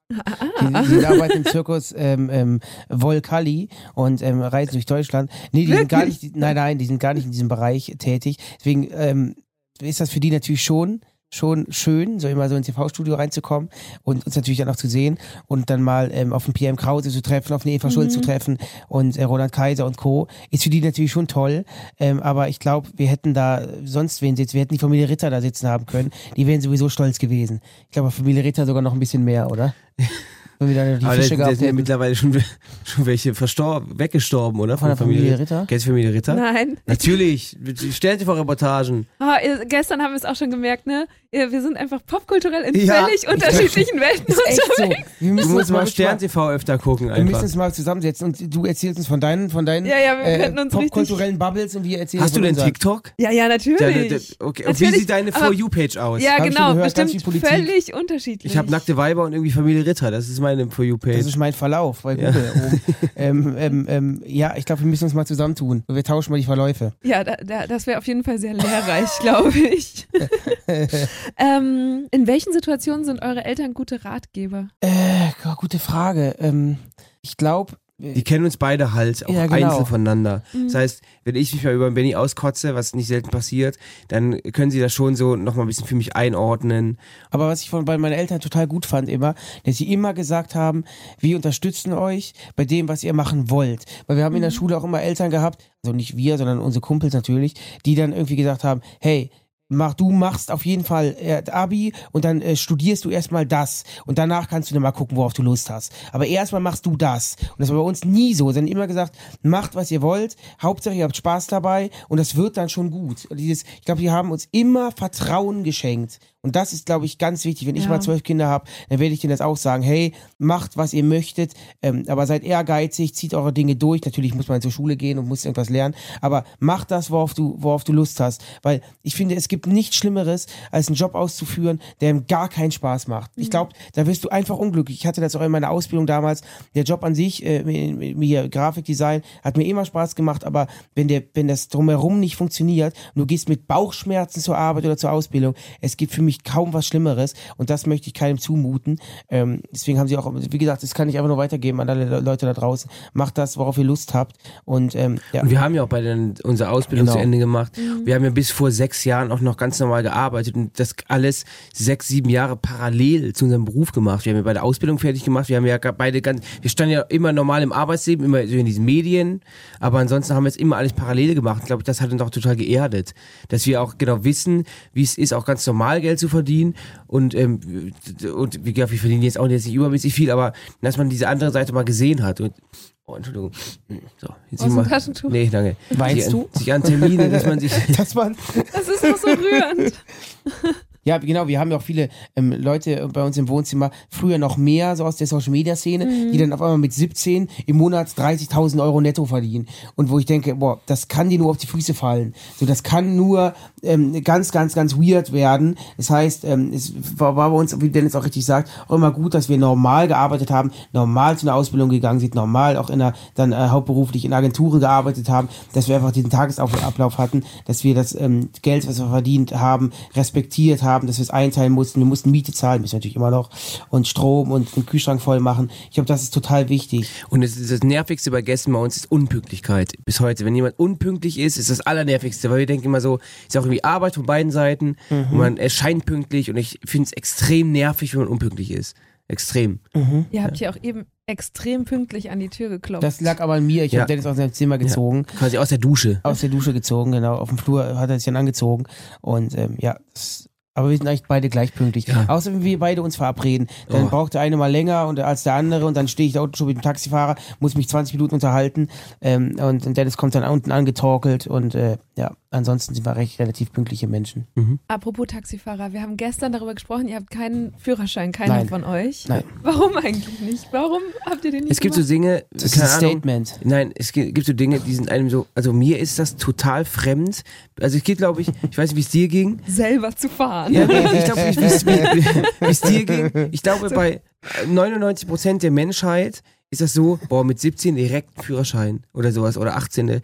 Magier. Die, die arbeiten im Zirkus ähm, ähm, Volcalli und ähm, reisen durch Deutschland. Nee, die sind gar nicht, nein, nein, die sind gar nicht in diesem Bereich tätig. Deswegen ähm, ist das für die natürlich schon schon schön, so immer so ins TV-Studio reinzukommen und uns natürlich dann auch zu sehen und dann mal ähm, auf den PM Krause zu treffen, auf eine Eva Schulz zu treffen und äh, Roland Kaiser und Co. Ist für die natürlich schon toll, ähm, aber ich glaube, wir hätten da sonst wen sitzen, wir hätten die Familie Ritter da sitzen haben können, die wären sowieso stolz gewesen. Ich glaube, Familie Ritter sogar noch ein bisschen mehr, oder? Wenn wir dann die aber Fische da gehabt sind ja hätten. mittlerweile schon, schon welche verstorben, weggestorben, oder? Von der Familie Ritter? Kennst du Familie Ritter? Nein. Natürlich. Stell dir vor Reportagen. Ihr, gestern haben wir es auch schon gemerkt, ne? Ihr- Wir sind einfach popkulturell in Ja. völlig unterschiedlichen Welten ist echt so. unterwegs. Wir Du müssen musst uns mal Stern TV öfter gucken Wir müssen einfach. uns mal zusammensetzen und du erzählst uns von deinen, von deinen Ja, ja, wir äh, könnten uns richtig- popkulturellen Bubbles und wir erzählen Hast du von denn unseren. TikTok? Ja, ja, natürlich. Da- da- okay. Und wie Natürlich, sieht deine aber- For You-Page aus? Ja, Hab ich genau, gehört, ganz bestimmt viel Politik. völlig unterschiedlich. Ich habe nackte Weiber und irgendwie Familie Ritter. Das ist meine For Das You-Page. ist mein Verlauf bei Ja. Google oben. ähm, ähm, ähm, ja, ich glaube, wir müssen uns mal zusammentun. Wir tauschen mal die Verläufe. Ja, da, da, das wäre auf jeden Fall sehr lehrreich, glaube ich. ähm, in welchen Situationen sind eure Eltern gute Ratgeber? Äh, gute Frage. Ähm, ich glaube, Die kennen uns beide halt auch Ja, genau. einzeln voneinander. Mhm. Das heißt, wenn ich mich mal über Benny auskotze, was nicht selten passiert, dann können sie das schon so nochmal ein bisschen für mich einordnen. Aber was ich von bei meinen Eltern total gut fand immer, dass sie immer gesagt haben, wir unterstützen euch bei dem, was ihr machen wollt. Weil wir haben in der Schule auch immer Eltern gehabt, also nicht wir, sondern unsere Kumpels natürlich, die dann irgendwie gesagt haben, hey, mach du machst auf jeden Fall äh, Abi und dann äh, studierst du erstmal das und danach kannst du dann mal gucken, worauf du Lust hast. Aber erstmal machst du das. Und das war bei uns nie so. Sie haben immer gesagt, macht was ihr wollt, Hauptsache ihr habt Spaß dabei und das wird dann schon gut. Und Dieses, ich glaube, die haben uns immer Vertrauen geschenkt. Und das ist, glaube ich, ganz wichtig. Wenn ich Ja. mal zwölf Kinder habe, dann werde ich denen das auch sagen, hey, macht, was ihr möchtet, ähm, aber seid ehrgeizig, zieht eure Dinge durch. Natürlich muss man zur Schule gehen und muss irgendwas lernen, aber macht das, worauf du, worauf du Lust hast. Weil ich finde, es gibt nichts Schlimmeres, als einen Job auszuführen, der ihm gar keinen Spaß macht. Ich glaube, da wirst du einfach unglücklich. Ich hatte das auch in meiner Ausbildung damals. Der Job an sich, äh, mir Grafikdesign, hat mir immer Spaß gemacht, aber wenn der, wenn das drumherum nicht funktioniert und du gehst mit Bauchschmerzen zur Arbeit oder zur Ausbildung, es gibt für mich kaum was Schlimmeres und das möchte ich keinem zumuten. Ähm, deswegen haben sie auch, wie gesagt, das kann ich einfach nur weitergeben an alle Le- Leute da draußen. Macht das, worauf ihr Lust habt und ähm, ja. Und wir haben ja auch bei den, unsere Ausbildung Genau. zu Ende gemacht. Mhm. Wir haben ja bis vor sechs Jahren auch noch ganz normal gearbeitet und das alles sechs, sieben Jahre parallel zu unserem Beruf gemacht. Wir haben ja bei der Ausbildung fertig gemacht. Wir haben ja beide ganz, wir standen ja immer normal im Arbeitsleben, immer so in diesen Medien. Aber ansonsten haben wir es immer alles parallel gemacht. Ich glaube, das hat uns auch total geerdet. Dass wir auch genau wissen, wie es ist, auch ganz normal Geld zu verdienen. Und, ähm, und wie gesagt, wir verdienen jetzt auch jetzt nicht übermäßig viel, aber dass man diese andere Seite mal gesehen hat. Und, oh, Entschuldigung. So, jetzt Aus mal- Taschentuch? Nee, danke. Weinst sich, du? An, sich an Termine, dass man sich. Das war, Das ist doch so rührend. Ja, genau, wir haben ja auch viele ähm, Leute bei uns im Wohnzimmer, früher noch mehr so aus der Social Media Szene, Mhm. die dann auf einmal mit 17 im Monat 30.000 Euro netto verdienen. Und wo ich denke, boah, das kann dir nur auf die Füße fallen. So, das kann nur ähm, ganz, ganz, ganz weird werden. Das heißt, ähm, es war, war bei uns, wie Dennis auch richtig sagt, auch immer gut, dass wir normal gearbeitet haben, normal zu einer Ausbildung gegangen sind, normal auch in einer, dann äh, hauptberuflich in Agenturen gearbeitet haben, dass wir einfach diesen Tagesablauf hatten, dass wir das ähm, Geld, was wir verdient haben, respektiert haben, dass wir es einteilen mussten. Wir mussten Miete zahlen, müssen wir natürlich immer noch, und Strom und den Kühlschrank voll machen. Ich glaube, das ist total wichtig. Und ist das Nervigste bei Gästen bei uns ist Unpünktlichkeit. Bis heute. Wenn jemand unpünktlich ist, ist das Allernervigste, weil wir denken immer so, ist auch irgendwie Arbeit von beiden Seiten Mhm. und man erscheint pünktlich und ich finde es extrem nervig, wenn man unpünktlich ist. Extrem. Ihr habt hier auch eben extrem pünktlich an die Tür geklopft. Das lag aber an mir. Ich Ja. habe Dennis aus seinem Zimmer gezogen. Quasi aus der Dusche. Aus der Dusche gezogen, genau. Auf dem Flur hat er sich dann angezogen. Und ähm, ja, das, aber wir sind eigentlich beide gleich pünktlich. Ja. Außer wenn wir beide uns verabreden. Dann Oh. braucht der eine mal länger und, als der andere und dann stehe ich da unten schon mit dem Taxifahrer, muss mich 20 Minuten unterhalten ähm, und, und Dennis kommt dann unten angetorkelt und äh, ja, ansonsten sind wir recht relativ pünktliche Menschen. Apropos Taxifahrer, wir haben gestern darüber gesprochen, ihr habt keinen Führerschein, keiner Nein. von euch. Nein. Warum eigentlich nicht? Warum habt ihr den nicht Es gibt so gemacht? Dinge, Das ist ein Ahnung, Statement. Nein, es gibt so Dinge, die sind einem so, also mir ist das total fremd. Also es geht, glaube ich, ich weiß nicht, wie es dir ging. selber zu fahren. Ja, nee, ich glaube nicht, wie es- wie wie es dir ging. Ich glaube, bei 99 Prozent der Menschheit ist das so, boah, mit 17 direkt Führerschein oder sowas oder 18.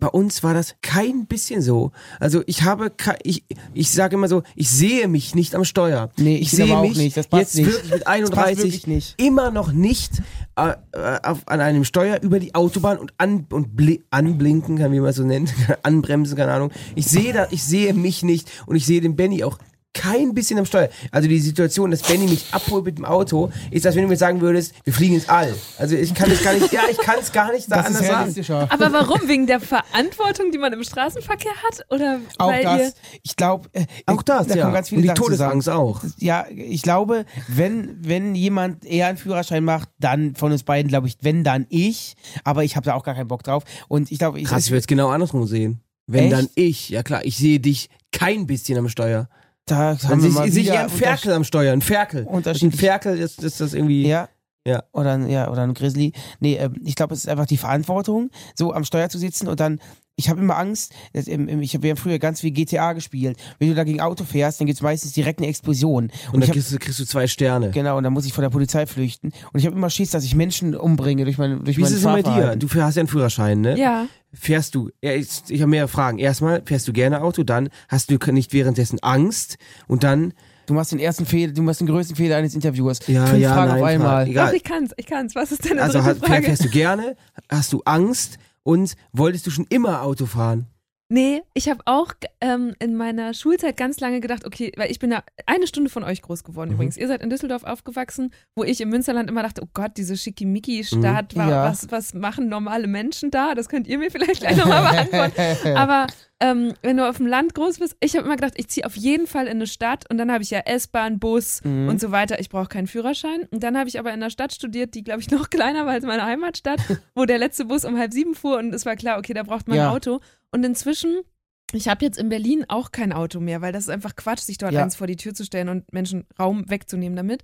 Bei uns war das kein bisschen so. Also ich habe, ich, ich sage immer so, ich sehe mich nicht am Steuer. Nee, ich sehe aber auch mich nicht. Das passt jetzt nicht. wirklich mit Das passt 31 wirklich nicht. immer noch nicht äh, äh, auf, an einem Steuer über die Autobahn und, an, und bli anblinken, kann wie man so nennt, anbremsen, keine Ahnung. Ich sehe da, ich sehe mich nicht und ich sehe den Benny auch kein bisschen am Steuer. Also die Situation, dass Benny mich abholt mit dem Auto, ist, als wenn du mir sagen würdest, wir fliegen ins All. Also ich kann es gar nicht, ja, ich kann es gar nicht da Das ist anders sagen. realistischer. Aber warum? Wegen der Verantwortung, die man im Straßenverkehr hat? Oder Auch weil das, ihr. ich glaube, äh, Auch das, da ja. kommen ganz viele und die Sachen zusammen. Todesangst auch. Ja, ich glaube, wenn, wenn jemand eher einen Führerschein macht, dann von uns beiden, glaube ich, wenn dann ich, aber ich habe da auch gar keinen Bock drauf. Und ich glaube, ich, Krass, ich würde es genau andersrum sehen. Wenn Echt? dann ich, ja klar, ich sehe dich kein bisschen am Steuer. Da Dann haben wir sehe mal ich, sehe ich wieder einen Ferkel am Steuer, ein Ferkel. Ein unterschiedlich. Ferkel ist, ist das irgendwie. Ja. Ja. Oder ein, ja, oder ein Grizzly. Nee, ähm, ich glaube, es ist einfach die Verantwortung, so am Steuer zu sitzen und dann, ich habe immer Angst, dass, ähm, ähm, ich habe ja früher ganz viel GTA gespielt. Wenn du da gegen Auto fährst, dann gibt's meistens direkt eine Explosion. Und, ich dann hab, kriegst du, kriegst du zwei Sterne. genau, und dann muss ich vor der Polizei flüchten. Und ich habe immer Schiss, dass ich Menschen umbringe durch mein durch Wie ist es denn bei dir? Du hast ja einen Führerschein, ne? Ja. Fährst du, ja, ich, ich habe mehrere Fragen. Erstmal, fährst du gerne Auto, dann hast du nicht währenddessen Angst und dann Du machst den ersten Fehler, du machst den größten Fehler eines Interviewers. Ja, Fünf ja, Fragen nein, auf einmal. Frage. Egal. Doch, ich kann's, ich kann's. Was ist deine Also dritte Frage? fährst du gerne? Hast du Angst? Und wolltest du schon immer Auto fahren? Nee, ich habe auch ähm, in meiner Schulzeit ganz lange gedacht, okay, weil ich bin ja eine Stunde von euch groß geworden Mhm. übrigens. Ihr seid in Düsseldorf aufgewachsen, wo ich im Münsterland immer dachte, oh Gott, diese Schickimicki-Stadt, wa- Ja. was, was machen normale Menschen da? Das könnt ihr mir vielleicht gleich nochmal beantworten. Aber ähm, wenn du auf dem Land groß bist, ich habe immer gedacht, ich ziehe auf jeden Fall in eine Stadt und dann habe ich ja S-Bahn, Bus Mhm. und so weiter. Ich brauche keinen Führerschein. Und dann habe ich aber in einer Stadt studiert, die, glaube ich, noch kleiner war als meine Heimatstadt, wo der letzte Bus um halb sieben fuhr und es war klar, okay, da braucht man Ja. ein Auto. Und inzwischen, ich habe jetzt in Berlin auch kein Auto mehr, weil das ist einfach Quatsch, sich dort Ja. eins vor die Tür zu stellen und Menschen Raum wegzunehmen damit.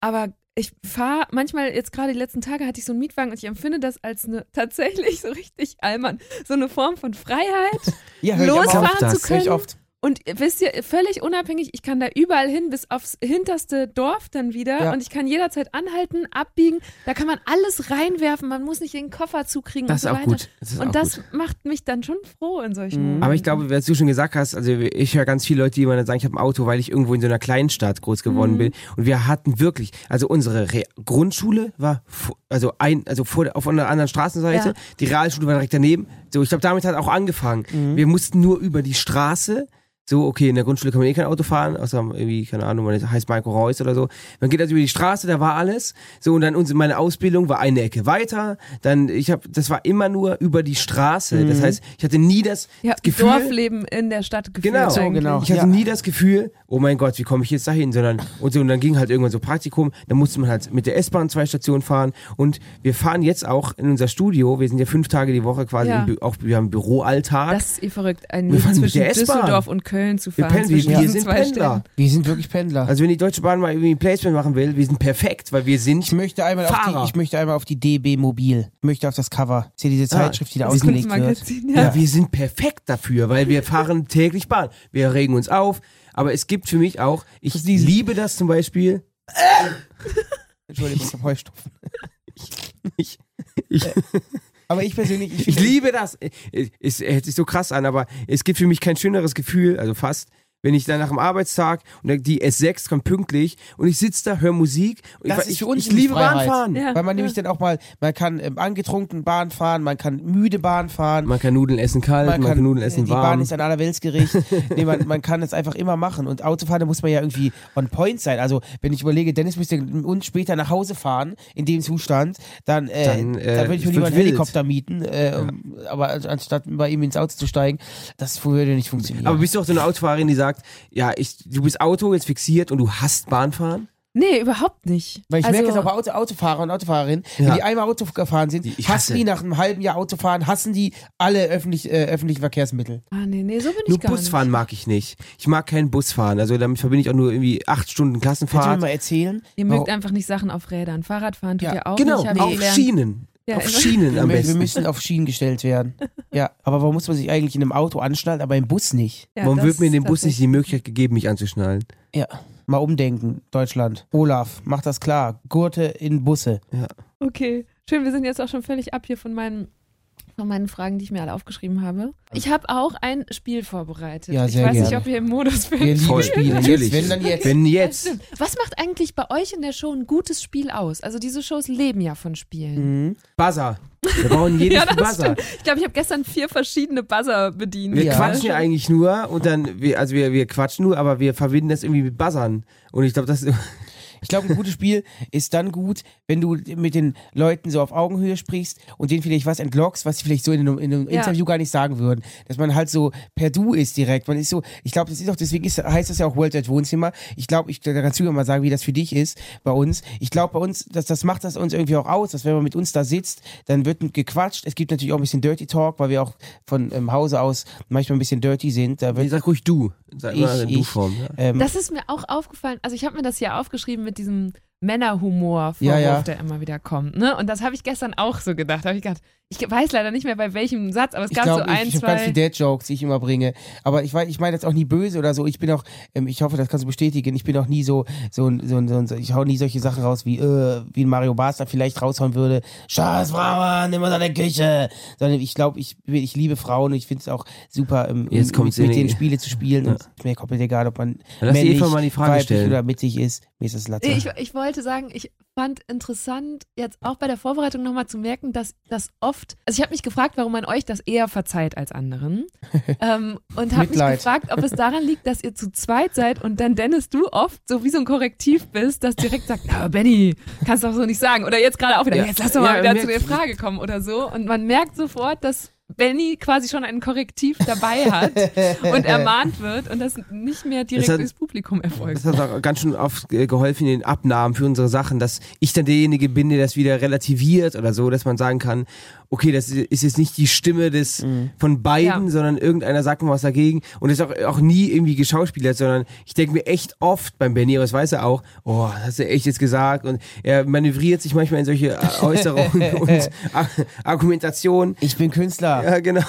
Aber ich fahre manchmal, jetzt gerade die letzten Tage hatte ich so einen Mietwagen und ich empfinde das als eine tatsächlich so richtig allmann, so eine Form von Freiheit, Ja, hör losfahren zu Das höre ich können. oft. Und wisst ihr, völlig unabhängig, ich kann da überall hin, bis aufs hinterste Dorf dann wieder. Ja. Und ich kann jederzeit anhalten, abbiegen. Da kann man alles reinwerfen. Man muss nicht den Koffer zukriegen Das und ist so auch weiter. gut. Das ist und das gut. macht mich dann schon froh in solchen Mhm. Momenten. Aber ich glaube, was du schon gesagt hast, also ich höre ganz viele Leute, die immer dann sagen, ich habe ein Auto, weil ich irgendwo in so einer Kleinstadt groß geworden Mhm. bin. Und wir hatten wirklich, also unsere Re Grundschule war also ein, also vor, auf einer anderen Straßenseite, Ja. die Realschule war direkt daneben. So, ich glaube, damit hat auch angefangen. Mhm. Wir mussten nur über die Straße. So, okay, in der Grundschule kann man eh kein Auto fahren, außer irgendwie, keine Ahnung, man heißt Marco Reus oder so. Man geht also über die Straße, da war alles. So, und dann unsere, meine Ausbildung war eine Ecke weiter. Dann, ich habe, das war immer nur über die Straße. Das heißt, ich hatte nie das ein Gefühl. Dorfleben in der Stadt geführt. Genau, So, genau. Ich hatte Ja. nie das Gefühl, oh mein Gott, wie komme ich jetzt dahin, sondern und so und dann ging halt irgendwann so Praktikum, dann musste man halt mit der S-Bahn zwei Stationen fahren und wir fahren jetzt auch in unser Studio, wir sind ja fünf Tage die Woche quasi, Ja. auch wir haben Büroalltag. Das ist eh verrückt, ein Wir fahren mit zwischen der S-Bahn. Düsseldorf und Köln zu wir fahren. pennen, wir, zwischen wir diesen sind zwei Pendler. Städten. Wir sind wirklich Pendler. Also wenn die Deutsche Bahn mal irgendwie ein Placement machen will, wir sind perfekt, weil wir sind ich möchte einmal auf Fahrer. die, ich möchte einmal auf die DB Mobil. Ich möchte auf das Cover. Ist ja diese Zeitschrift, die da das ausgelegt wird. Ja. ja. wir sind perfekt dafür, weil wir fahren täglich Bahn. Wir regen uns auf, aber es gibt für mich auch, ich liebe das zum Beispiel. Entschuldigung, ich hab Heustropfen. Ich, ich, Aber ich persönlich, ich, ich liebe das. Es, es hört sich so krass an, aber es gibt für mich kein schöneres Gefühl, also fast, wenn ich dann nach dem Arbeitstag und die S6 kommt pünktlich und ich sitze da, höre Musik. Und Das ich, ist für uns ich, ich liebe Freiheit. Bahnfahren. Ja. Weil man nämlich dann auch mal, man kann ähm, angetrunken Bahn fahren, man kann müde Bahn fahren. Man kann Nudeln essen kalt, man, kann, Nudeln essen die warm. Bahn ist ein allerweltsgericht. nee, man, man kann es einfach immer machen. Und Autofahren, da muss man ja irgendwie on point sein. Also, wenn ich überlege, Dennis müsste uns später nach Hause fahren, in dem Zustand, dann, äh, Dann, dann, äh, würde ich mir lieber einen wild. Helikopter mieten. Äh, um, Aber an- anstatt bei ihm ins Auto zu steigen, das würde nicht funktionieren. aber bist du auch so eine Autofahrerin, die sagt, ja, ich, du bist Auto jetzt fixiert und du hasst Bahnfahren? Nee, überhaupt nicht. Weil ich also, merke es auch bei Auto, Autofahrer und Autofahrerinnen, wenn Ja. die einmal Auto gefahren sind, hassen hasse. die nach einem halben Jahr Autofahren, hassen die alle öffentlich, äh, öffentlichen Verkehrsmittel. Ah, nee, nee, so bin Nur ich gar Busfahren nicht. mag ich nicht. Ich mag keinen Busfahren. Also damit verbinde ich auch nur irgendwie acht Stunden Kannst du mir Klassenfahrt. mal erzählen? Ihr mögt einfach nicht Sachen auf Rädern. Fahrradfahren tut Ja, ihr auch Genau, nicht. ich auf gelernt. Schienen. Ja, auf immer- Schienen Wir, am mü- wir besten. müssen auf Schienen gestellt werden. Ja, aber warum muss man sich eigentlich in einem Auto anschnallen, aber im Bus nicht? Ja, Warum wird mir in dem Bus nicht die Möglichkeit gegeben, mich anzuschnallen? Ja, mal umdenken, Deutschland. Olaf, mach das klar. Gurte in Busse. Okay, schön. Wir sind jetzt auch schon völlig ab hier von meinen, von meinen Fragen, die ich mir alle aufgeschrieben habe. Ich habe auch ein Spiel vorbereitet. Ja, ich sehr weiß nicht, gerne. ob ihr im Modus Wir bin. lieben. Spiele. Natürlich. Jetzt, wenn dann jetzt. Wenn jetzt. Was macht eigentlich bei euch in der Show ein gutes Spiel aus? Also diese Shows leben ja von Spielen. Mhm. Buzzer. Wir brauchen jedes Ja, das Buzzer. stimmt. Ich glaube, ich habe gestern vier verschiedene Buzzer bedient. Wir Ja. quatschen ja eigentlich nur und dann, wir, also wir, wir quatschen nur, aber wir verbinden das irgendwie mit Buzzern. Und ich glaube, das Ich glaube, ein gutes Spiel ist dann gut, wenn du mit den Leuten so auf Augenhöhe sprichst und denen vielleicht was entlockst, was sie vielleicht so in einem, in einem Ja. Interview gar nicht sagen würden. Dass man halt so per Du ist direkt. Man ist so, ich glaube, das ist auch, deswegen ist, heißt das ja auch World Wide Wohnzimmer. Ich glaube, ich, da kannst du mir mal sagen, wie das für dich ist bei uns. Ich glaube, bei uns, dass das macht das uns irgendwie auch aus, dass wenn man mit uns da sitzt, dann wird gequatscht. Es gibt natürlich auch ein bisschen Dirty Talk, weil wir auch von ähm, Hause aus manchmal ein bisschen dirty sind. Da ich wird sag ruhig du. Sag Ich- mal in ich- Du-Form. Ja. ähm, Das ist mir auch aufgefallen. Also ich habe mir das hier aufgeschrieben mit diesem Männerhumor-Vorwurf, Ja, ja. der immer wieder kommt. Ne? Und das habe ich gestern auch so gedacht. Da habe ich gedacht, ich weiß leider nicht mehr bei welchem Satz, aber es Ich gab glaube, so ein, ich, ich habe ganz zwei. viele Dad-Jokes, die ich immer bringe. Aber ich weiß, ich meine jetzt auch nie böse oder so. Ich bin auch, ähm, ich hoffe, das kannst du bestätigen. Ich bin auch nie so, so, ein- so, ein- so, ein- so ich hau nie solche Sachen raus wie, äh, wie ein Mario Basler vielleicht raushauen würde. Scheiß Frauen, nimm uns an der Küche. Sondern ich glaube, ich, ich liebe Frauen und ich finde es auch super, ähm, Jetzt mit, kommt's mit denen Spiele zu spielen. Und ist mir komplett egal, ob man männlich, mal die Frage weiblich stellen. oder mittig ist. Mir ist das Latte. Ich, ich wollte sagen, ich fand interessant, jetzt auch bei der Vorbereitung nochmal zu merken, dass das oft, also ich habe mich gefragt, warum man euch das eher verzeiht als anderen. ähm, und habe mich gefragt, ob es daran liegt, dass ihr zu zweit seid und dann Dennis, du oft so wie so ein Korrektiv bist, das direkt sagt, na Benny, kannst doch so nicht sagen. Oder jetzt gerade auch wieder, Ja. jetzt lass doch mal Ja, wieder zu der Frage kommen oder so. Und man merkt sofort, dass Benny quasi schon ein Korrektiv dabei hat und ermahnt wird und das nicht mehr direkt hat- durchs Publikum erfolgt. Das hat auch ganz schön oft äh, geholfen in den Abnahmen für unsere Sachen, dass ich dann derjenige bin, der das wieder relativiert oder so, dass man sagen kann, okay, das ist jetzt nicht die Stimme des von beiden, Ja. sondern irgendeiner sagt mal was dagegen und ist auch, auch nie irgendwie geschauspielert, sondern ich denke mir echt oft beim Benny, aber das weiß er auch, oh, das hast du echt jetzt gesagt und er manövriert sich manchmal in solche Äußerungen und Ar Argumentationen. Ich bin Künstler. Ja, genau.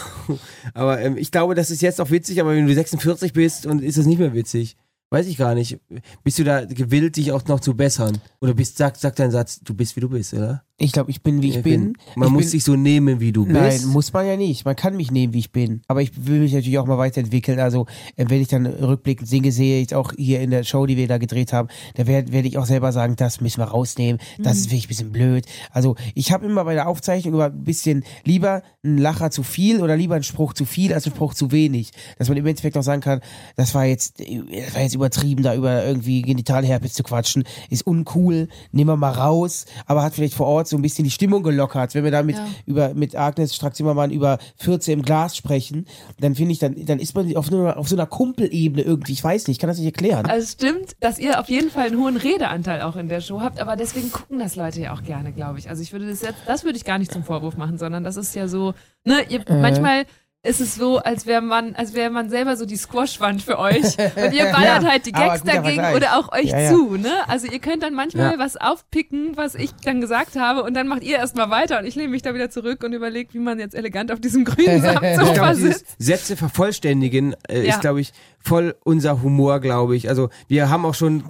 Aber ähm, ich glaube, das ist jetzt auch witzig, aber wenn du 46 bist und ist das nicht mehr witzig. Weiß ich gar nicht. Bist du da gewillt, dich auch noch zu bessern? Oder bist, sagt, sagt dein Satz, du bist wie du bist, oder? Ich glaube, ich bin, wie ich bin. Man ich muss bin, dich so nehmen, wie du Nein, bist. muss man ja nicht. Man kann mich nehmen, wie ich bin. Aber ich will mich natürlich auch mal weiterentwickeln. Also, äh, wenn ich dann rückblickend singe, sehe ich auch hier in der Show, die wir da gedreht haben, da werde werd ich auch selber sagen, das müssen wir rausnehmen. Das ist wirklich ein bisschen blöd. Also, ich habe immer bei der Aufzeichnung über ein bisschen lieber einen Lacher zu viel oder lieber einen Spruch zu viel als einen Spruch zu wenig. Dass man im Endeffekt auch sagen kann, das war jetzt, das war jetzt übertrieben, da über irgendwie Genitalherpes zu quatschen. Ist uncool. Nehmen wir mal raus. Aber hat vielleicht vor Ort so ein bisschen die Stimmung gelockert. Wenn wir da mit, Ja. über, mit Agnes Strack-Zimmermann über 14 im Glas sprechen, dann finde ich, dann, dann ist man auf, nur, auf so einer Kumpelebene irgendwie. Ich weiß nicht, ich kann das nicht erklären. Also es stimmt, dass ihr auf jeden Fall einen hohen Redeanteil auch in der Show habt, aber deswegen gucken das Leute ja auch gerne, glaube ich. Also ich würde das jetzt, das würde ich gar nicht zum Vorwurf machen, sondern das ist ja so, ne, ihr, Äh. manchmal ist es so, als wäre man, als wäre man selber so die Squashwand für euch und ihr ballert Ja, halt die Gags dagegen Vergleich. oder auch euch Ja, ja. zu, ne? Also ihr könnt dann manchmal Ja. was aufpicken, was ich dann gesagt habe und dann macht ihr erstmal weiter und ich lehne mich da wieder zurück und überlege, wie man jetzt elegant auf diesem grünen Samtsofa sitzt. Sätze vervollständigen äh, Ja. ist, glaube ich, voll unser Humor, glaube ich. Also wir haben auch schon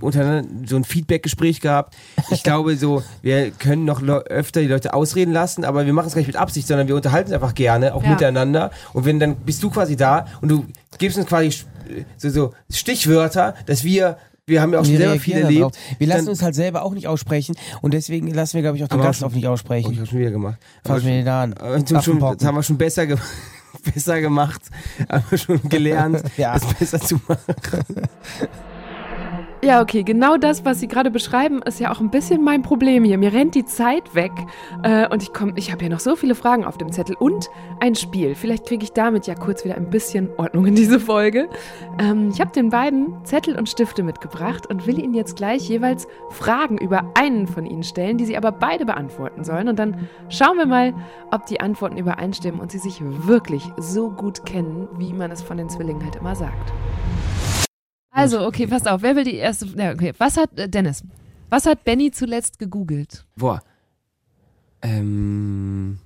untereinander so ein Feedback-Gespräch gehabt. Ich glaube so, wir können noch öfter die Leute ausreden lassen, aber wir machen es gar nicht mit Absicht, sondern wir unterhalten uns einfach gerne, auch Ja. Miteinander. Und wenn dann bist du quasi da und du gibst uns quasi sch- so, so Stichwörter, dass wir wir haben ja auch schon selber viel erlebt. darauf. Wir lassen Dann- uns halt selber auch nicht aussprechen und deswegen lassen wir, glaube ich, auch den Aber Gast auch nicht Oh, aussprechen. ich habe schon wieder gemacht. Fass mir den an. Aber schon, das haben wir schon besser, ge besser gemacht, haben wir schon gelernt, Ja. das besser zu machen. Ja, okay, genau das, was Sie gerade beschreiben, ist ja auch ein bisschen mein Problem hier. Mir rennt die Zeit weg äh, und ich ich habe hier noch so viele Fragen auf dem Zettel und ein Spiel. Vielleicht kriege ich damit ja kurz wieder ein bisschen Ordnung in diese Folge. Ähm, ich habe den beiden Zettel und Stifte mitgebracht und will Ihnen jetzt gleich jeweils Fragen über einen von Ihnen stellen, die Sie aber beide beantworten sollen. Und dann schauen wir mal, ob die Antworten übereinstimmen und Sie sich wirklich so gut kennen, wie man es von den Zwillingen halt immer sagt. Also, okay, passt auf. Wer will die erste? Ja, okay. Was hat äh, Dennis? Was hat Benny zuletzt gegoogelt? Boah. Ähm.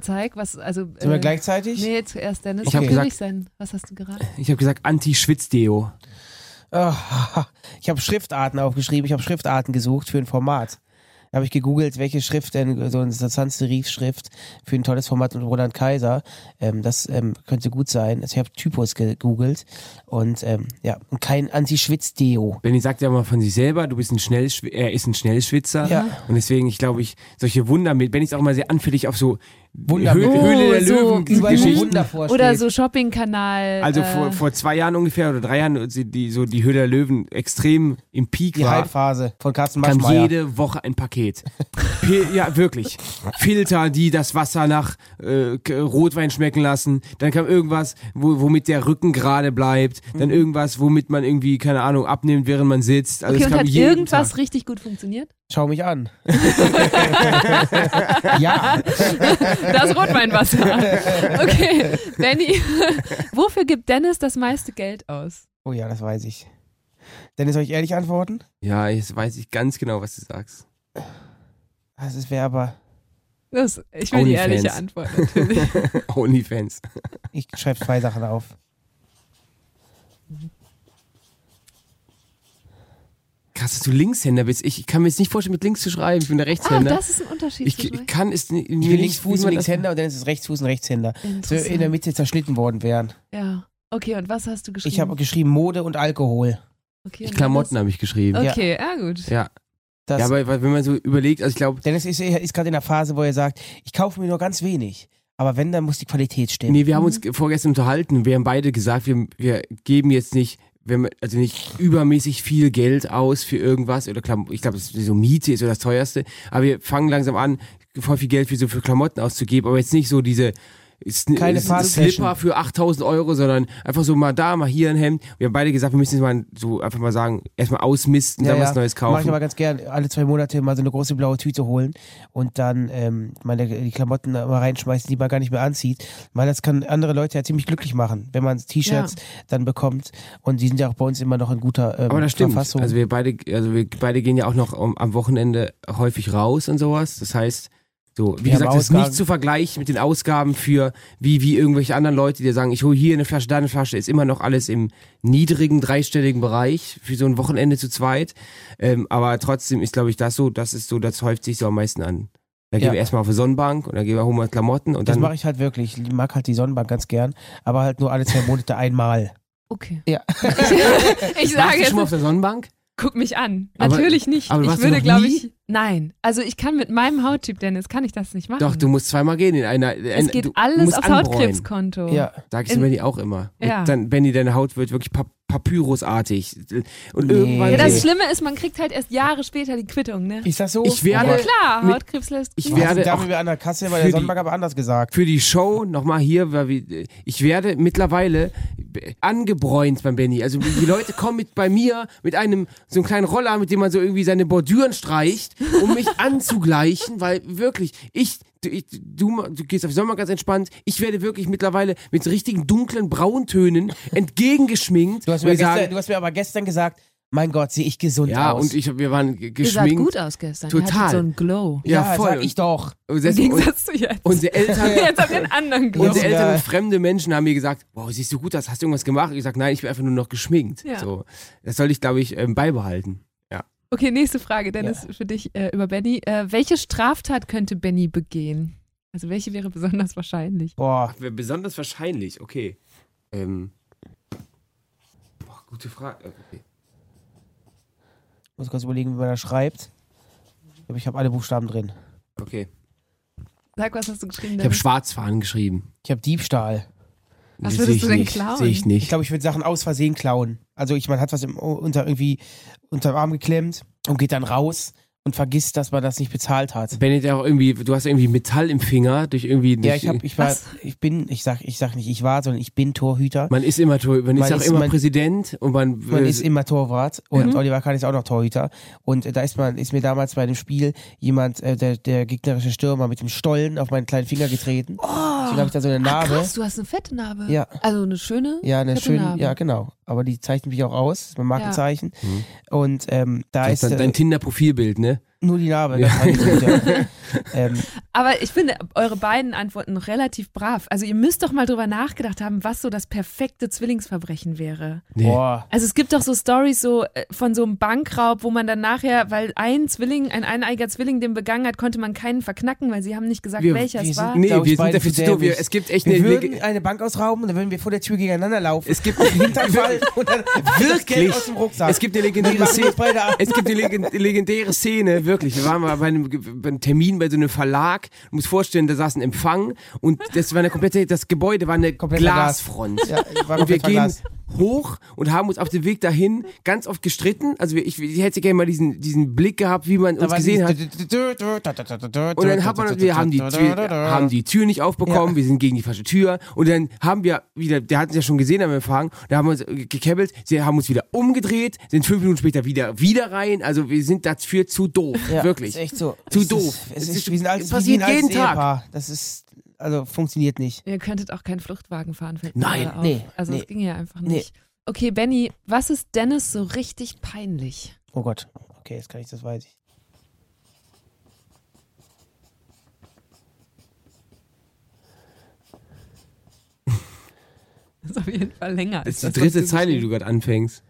Zeig, was, also. Sind wir gleichzeitig? Nee, zuerst Dennis. Ich hab Okay. gesagt- Nicht sein. Was hast du geraten? Ich habe gesagt Anti-Schwitzdeo. Ah, ich habe Schriftarten aufgeschrieben, ich habe Schriftarten gesucht für ein Format. Habe ich gegoogelt, welche Schrift denn, so eine Sans-Serif-Schrift für ein tolles Format mit Roland Kaiser. Ähm, das ähm, könnte gut sein. Also ich habe Typus gegoogelt und ähm, ja, und kein Anti-Schwitz-Deo. Benny sagt ja immer von sich selber, du bist ein Schnellschw er ist ein Schnellschwitzer. Ja. Und deswegen, ich glaube, ich, solche Wunder mit, Benny ist auch immer sehr anfällig auf so Wunder- Höhle, Oh, Höhle der so Löwen wo Geschichten. Oder so Shopping-Kanal. Also äh, vor, vor zwei Jahren ungefähr oder drei Jahren, die, so die Höhle der Löwen extrem im Peak Die war. Hype-Phase von Carsten kam Maschmeyer. jede Woche ein Paket. Ja, wirklich. Filter, die das Wasser nach äh, Rotwein schmecken lassen. Dann kam irgendwas, wo, womit der Rücken gerade bleibt. Dann Mhm. irgendwas, womit man irgendwie, keine Ahnung, abnimmt, während man sitzt. Also okay, es und kam hat irgendwas Tag. richtig gut funktioniert? Schau mich an. ja. Das Rotweinwasser. Okay, Benny, wofür gibt Dennis das meiste Geld aus? Oh ja, das weiß ich. Dennis, soll ich ehrlich antworten? Ja, jetzt weiß ich ganz genau, was du sagst. Das wäre aber. Das, ich will die Onlyfans. ehrliche Antwort natürlich. Onlyfans. Ich schreibe zwei Sachen auf. Krass, dass du Linkshänder bist. Ich kann mir jetzt nicht vorstellen, mit links zu schreiben. Ich bin der Ah, Rechtshänder. das ist ein Unterschied. ich, ich kann es nicht. Ich bin Linksfuß und Linkshänder und Dennis ist Rechtsfuß und Rechtshänder. So in der Mitte zerschnitten worden wären. Ja. Okay, und was hast du geschrieben? Ich habe geschrieben Mode und Alkohol. okay, Ich und Klamotten habe ich geschrieben. Okay, ja, gut. Ja. Das, ja, aber weil- wenn man so überlegt, also ich glaube, Dennis ist, ist gerade in der Phase, wo er sagt, ich kaufe mir nur ganz wenig. Aber wenn, dann muss die Qualität stimmen. nee, wir haben uns vorgestern unterhalten. Wir haben beide gesagt, wir, wir geben jetzt nicht, wenn wir, also nicht übermäßig viel Geld aus für irgendwas oder Klam ich glaube, so Miete ist so das teuerste. Aber wir fangen langsam an, voll viel Geld für so für Klamotten auszugeben, aber jetzt nicht so diese Keine Slipper für 8000 Euro, sondern einfach so mal da, mal hier ein Hemd. Wir haben beide gesagt, wir müssen jetzt mal so einfach mal sagen, erstmal ausmisten, dann was Neues Mach ich kaufen. aber ganz gern, alle zwei Monate mal so eine große blaue Tüte holen und dann ähm, meine die Klamotten mal reinschmeißen, die man gar nicht mehr anzieht. Weil das kann andere Leute ja ziemlich glücklich machen, wenn man T-Shirts dann bekommt. Und die sind ja auch bei uns immer noch in guter ähm, Aber das stimmt. Verfassung. Also wir beide, also wir beide gehen ja auch noch am Wochenende häufig raus und sowas. Das heißt, so, wie Wir gesagt, das ist nicht zu vergleichen mit den Ausgaben für, wie, wie irgendwelche anderen Leute, die sagen, ich hole hier eine Flasche, da eine Flasche, ist immer noch alles im niedrigen, dreistelligen Bereich für so ein Wochenende zu zweit. Ähm, aber trotzdem ist, glaube ich, das so, das ist so, das häuft sich so am meisten an. Da gehen Ja. wir erstmal auf die Sonnenbank und dann gehen wir holen wir Klamotten und das dann. mache ich halt wirklich. Ich mag halt die Sonnenbank ganz gern, aber halt nur alle zwei Monate einmal. Okay. Ja. Ich Warst sage du jetzt, schon mal auf der Sonnenbank? guck mich an. Aber- Natürlich nicht. aber ich warst du würde, glaube ich, nein. Also ich kann mit meinem Hauttyp, Dennis, kann ich das nicht machen. Doch, du musst zweimal gehen in einer. es ein- geht du alles musst aufs anbräunen. Hautkrebskonto. Ja. Sag ich zu In- Benny auch immer. Und Ja. Dann, Benny, deine Haut wird wirklich pa papyrusartig. Und Nee. irgendwann. Ja, das. Schlimme ist, man kriegt halt erst Jahre später die Quittung, ne? Ist das so? Ich werde- Ja Aber klar, mit- Hautkrebs lässt. ich werde da auch haben wir an der Kasse für der die- Sonnenbank aber anders gesagt. für die Show nochmal hier, weil wir, ich werde mittlerweile angebräunt beim Benny. Also die Leute kommen mit bei mir mit einem so einem kleinen Roller, mit dem man so irgendwie seine Bordüren streicht, um mich anzugleichen, weil wirklich ich du, ich, du, du gehst auf den Sommer ganz entspannt. Ich werde wirklich mittlerweile mit richtigen dunklen Brauntönen entgegengeschminkt. Du hast, mir wir sagen, gestern, du hast mir aber gestern gesagt, mein Gott, sehe ich gesund ja, aus. und ich, wir waren g- Ihr geschminkt. gut aus gestern. Total. So ein Glow. Ja, ja, voll. sag ich doch. Und Im Gegensatz zu jetzt. Unsere Eltern, Jetzt habt ihr einen anderen Glow. Unsere Eltern Ja. und fremde Menschen haben mir gesagt, wow, siehst du gut aus, hast du irgendwas gemacht? Ich gesagt, nein, ich bin einfach nur noch geschminkt. Ja. So, das soll ich, glaube ich, ähm, beibehalten. Ja. Okay, nächste Frage, Dennis, für dich äh, über Benny. Äh, welche Straftat könnte Benny begehen? Also welche wäre besonders wahrscheinlich? Boah, Wäre besonders wahrscheinlich, okay. Ähm. Boah, gute Frage. Okay. muss kurz überlegen, wie man das schreibt. Aber ich habe alle Buchstaben drin. okay. Sag, was hast du geschrieben, Ich habe? Schwarzfahren geschrieben. Ich habe Diebstahl. Was würdest ich du denn nicht. klauen? Sehe ich Ich nicht. glaube, ich würde Sachen aus Versehen klauen. Also ich, man hat was im, unter irgendwie unter dem Arm geklemmt und geht dann raus und vergisst, dass man das nicht bezahlt hat. Benny, der auch irgendwie, du hast irgendwie Metall im Finger durch irgendwie. Ja, durch, ich hab, ich war, Was? ich bin, ich sag, ich sag nicht, ich war, sondern ich bin Torhüter. man ist immer Tor, man, Man ist auch ist- immer man- Präsident und man, Man äh, ist immer Torwart und Mhm. Oliver Kahn ist auch noch Torhüter. Und äh, da ist man, ist mir damals bei dem Spiel jemand, äh, der, der gegnerische Stürmer mit dem Stollen auf meinen kleinen Finger getreten. Oh, Deswegen habe ich da so eine Narbe. krass, du hast eine fette Narbe. Ja. Also eine schöne Ja, eine schöne, Narbe. ja genau. Aber die zeichnet mich auch aus, das ist mein Markenzeichen. Mhm. Und ähm, da das ist ist dein, äh, dein Tinder-Profilbild, ne? Nur die Narbe. Ja. Ähm, Aber ich finde eure beiden Antworten noch relativ brav. Also ihr müsst doch mal drüber nachgedacht haben, was so das perfekte Zwillingsverbrechen wäre. Nee. Boah. Also es gibt doch so Stories so äh, von so einem Bankraub, wo man dann nachher, weil ein Zwilling, ein eineiger Zwilling den begangen hat, konnte man keinen verknacken, weil sie haben nicht gesagt, Wir- welcher wir es war. Nee, wir sind dafür zu doof. Es gibt echt Wir eine würden eine Bank ausrauben und dann würden wir vor der Tür gegeneinander laufen. Es gibt Hintern fallen und dann das Geld wirklich. aus dem Rucksack. Es gibt eine legendäre Szene. Es gibt eine legend- legendäre Szene, wirklich. Wir waren mal bei einem, bei einem Termin bei so einem Verlag. Du musst vorstellen, da saß ein Empfang und das war eine komplette, das Gebäude war eine Kompletter Glasfront. Ja, ich war und wir gehen verglast. Hoch und haben uns auf dem Weg dahin ganz oft gestritten. Also ich, ich hätte gerne mal diesen, diesen Blick gehabt, wie man Da uns gesehen hat. Und dann hat man, wir haben die, Tür, haben die Tür nicht aufbekommen, wir sind gegen die falsche Tür. Und dann haben wir wieder, der hat uns ja schon gesehen am Empfang, da haben wir uns gekebbelt, sie haben uns wieder umgedreht, sind fünf Minuten später wieder, wieder rein. Also wir sind dafür zu doof, Ja, wirklich. Ist echt so. Zu Es doof. Ist, es ist, wir sind als, passiert jeden Tag. Ehepaar. Das ist, also funktioniert nicht. Ihr könntet auch keinen Fluchtwagen fahren, fällt mir Nein, nee, Also nee. das ging ja einfach Nee. nicht. Okay, Benny, was ist Dennis so richtig peinlich? Oh Gott. Okay, jetzt kann ich, das weiß ich. Das ist auf jeden Fall länger. Das ist als die dritte Zeile, die du gerade anfängst.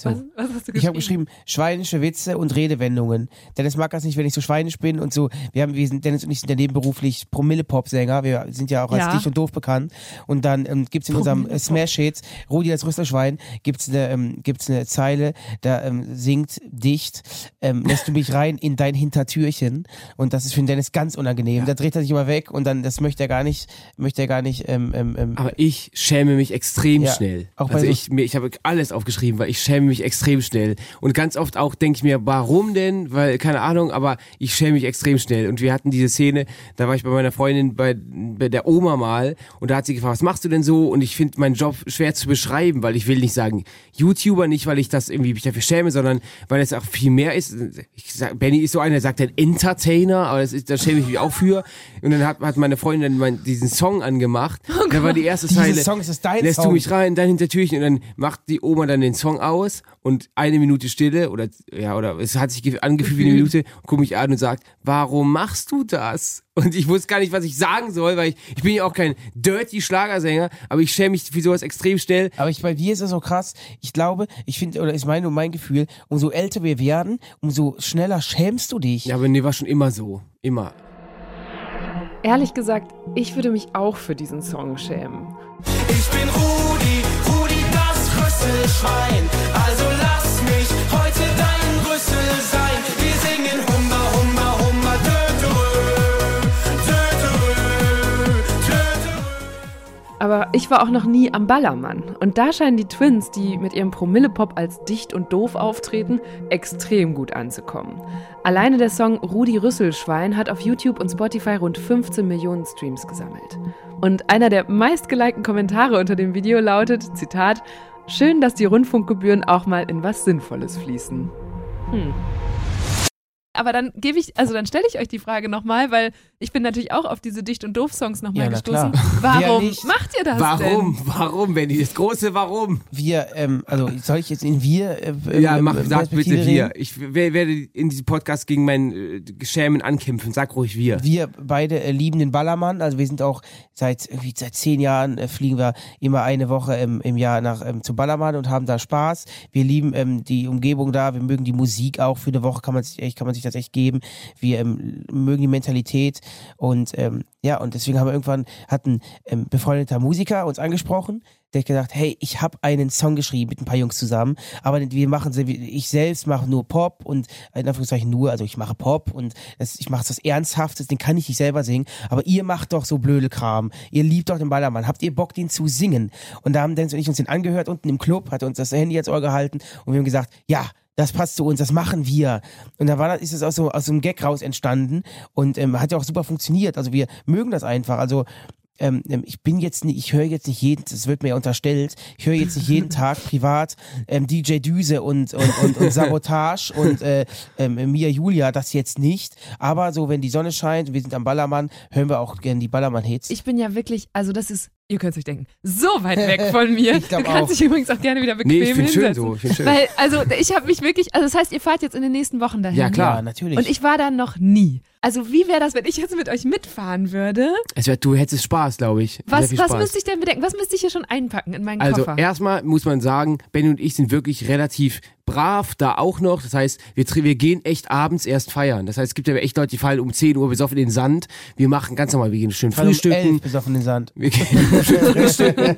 So. Was, was hast du Ich habe geschrieben, schweinische Witze und Redewendungen. Dennis mag das nicht, wenn ich so schweinisch bin und so. Wir haben, wir sind, Dennis und ich sind ja nebenberuflich Promille-Pop-Sänger. Wir sind ja auch als Ja. dicht und doof bekannt. Und dann ähm, gibt's in unserem äh, Smash-Hits, Rudi das Rüsselschwein, gibt's eine, ähm, gibt's eine Zeile, da ähm, singt dicht, ähm, lässt du mich rein in dein Hintertürchen. Und das ist für den Dennis ganz unangenehm. Da dreht er sich immer weg und dann, das möchte er gar nicht, möchte er gar nicht, ähm, ähm, ähm, Aber ich schäme mich extrem Ja, schnell. auch also so- ich, mir, ich habe alles aufgeschrieben, weil ich schäme mich extrem schnell. Und ganz oft auch denke ich mir, warum denn? Weil, keine Ahnung, aber ich schäme mich extrem schnell. Und wir hatten diese Szene, da war ich bei meiner Freundin bei, bei der Oma mal und da hat sie gefragt, was machst du denn so? Und ich finde meinen Job schwer zu beschreiben, weil ich will nicht sagen YouTuber, nicht weil ich das irgendwie mich dafür schäme, sondern weil es auch viel mehr ist. Ich sag, Benny ist so einer, der sagt dann Entertainer, aber das ist, da schäme ich mich auch für. Und dann hat, hat meine Freundin dann mein, diesen Song angemacht. da war die erste Zeile. Song, ist das dein Lässt Song? du mich rein, dein Hintertürchen und dann macht die Oma dann den Song aus und eine Minute Stille oder ja oder es hat sich ge- angefühlt wie eine Minute, guck mich an und sagt, warum machst du das? Und ich wusste gar nicht, was ich sagen soll, weil ich, ich bin ja auch kein dirty Schlagersänger, aber ich schäme mich für sowas extrem schnell. Aber ich, bei dir ist es so krass. Ich glaube, ich finde, oder ist mein und mein Gefühl, umso älter wir werden, umso schneller schämst du dich. Ja, aber nee, war schon immer so. Immer. Ehrlich gesagt, ich würde mich auch für diesen Song schämen. Ich bin Rudi, Rudi das Rüsselschwein. Aber ich war auch noch nie am Ballermann. Und da scheinen die Twins, die mit ihrem Promillepop als dicht und doof auftreten, extrem gut anzukommen. Alleine der Song Rudi Rüsselschwein hat auf YouTube und Spotify rund 15 Millionen Streams gesammelt. Und einer der meistgelikten Kommentare unter dem Video lautet, Zitat, Schön, dass die Rundfunkgebühren auch mal in was Sinnvolles fließen. Hm. Aber dann gebe ich, also dann stelle ich euch die Frage nochmal, weil ich bin natürlich auch auf diese Dicht- und Doof-Songs nochmal Ja, na gestoßen. Warum macht ihr das Warum? denn? Warum, Benny? Das große Warum? Wir, ähm, also soll ich jetzt in wir? Äh, Ja, ähm, mach, ähm, sag bitte Perspektive wir. reden? Ich wer- werde in diesem Podcast gegen mein äh, Schämen ankämpfen. Sag ruhig wir. Wir beide äh, lieben den Ballermann. Also wir sind auch seit irgendwie seit zehn Jahren äh, fliegen wir immer eine Woche im, im Jahr nach ähm, zum Ballermann und haben da Spaß. Wir lieben ähm, die Umgebung da. Wir mögen die Musik auch. Für eine Woche kann man sich echt, kann man sich das echt geben. Wir ähm, mögen die Mentalität und ähm, ja und deswegen haben wir irgendwann hat ein ähm, befreundeter Musiker uns angesprochen. Der hat gesagt, hey, ich habe einen Song geschrieben mit ein paar Jungs zusammen, aber wir machen, ich selbst mache nur Pop und in Anführungszeichen nur, also ich mache Pop und das, ich mache das Ernsthaftes, den kann ich nicht selber singen, aber ihr macht doch so blöde Kram, ihr liebt doch den Ballermann, habt ihr Bock, den zu singen? Und da haben Dennis und ich uns den angehört unten im Club, hat uns das Handy ans Ohr gehalten und wir haben gesagt, ja, das passt zu uns, das machen wir. Und da war das, ist es aus so, aus so einem Gag raus entstanden und ähm, hat ja auch super funktioniert. Also wir mögen das einfach. Also ähm, ähm, ich bin jetzt nicht, ich höre jetzt nicht jeden, das wird mir ja unterstellt, ich höre jetzt nicht jeden Tag privat ähm, DJ Düse und, und, und, und Sabotage und äh, ähm, Mia Julia, das jetzt nicht. Aber so, wenn die Sonne scheint, wir sind am Ballermann, hören wir auch gerne die Ballermann-Hits. Ich bin ja wirklich, also das ist, ihr könnt es euch denken, so weit weg von mir. Ich du kannst auch. dich übrigens auch gerne wieder bequem Nee, ich find's schön hinsetzen. so, ich schön. Weil, also ich habe mich wirklich, also das heißt, ihr fahrt jetzt in den nächsten Wochen dahin. Ja, klar. Ja, natürlich. Und ich war da noch nie. Also wie wäre das, wenn ich jetzt mit euch mitfahren würde? Es wär, du hättest Spaß, glaube ich. Was, was Spaß. müsste ich denn bedenken? Was müsste ich hier schon einpacken in meinen Also Koffer? erstmal muss man sagen, Benny und ich sind wirklich relativ brav da auch noch. Das heißt, wir, wir gehen echt abends erst feiern. Das heißt, es gibt ja echt Leute, die fallen um 10 Uhr besoffen in den Sand. Wir machen ganz normal, wir gehen schön Fall um frühstücken. elf bis auf den Sand. Wir gehen schön frühstücken.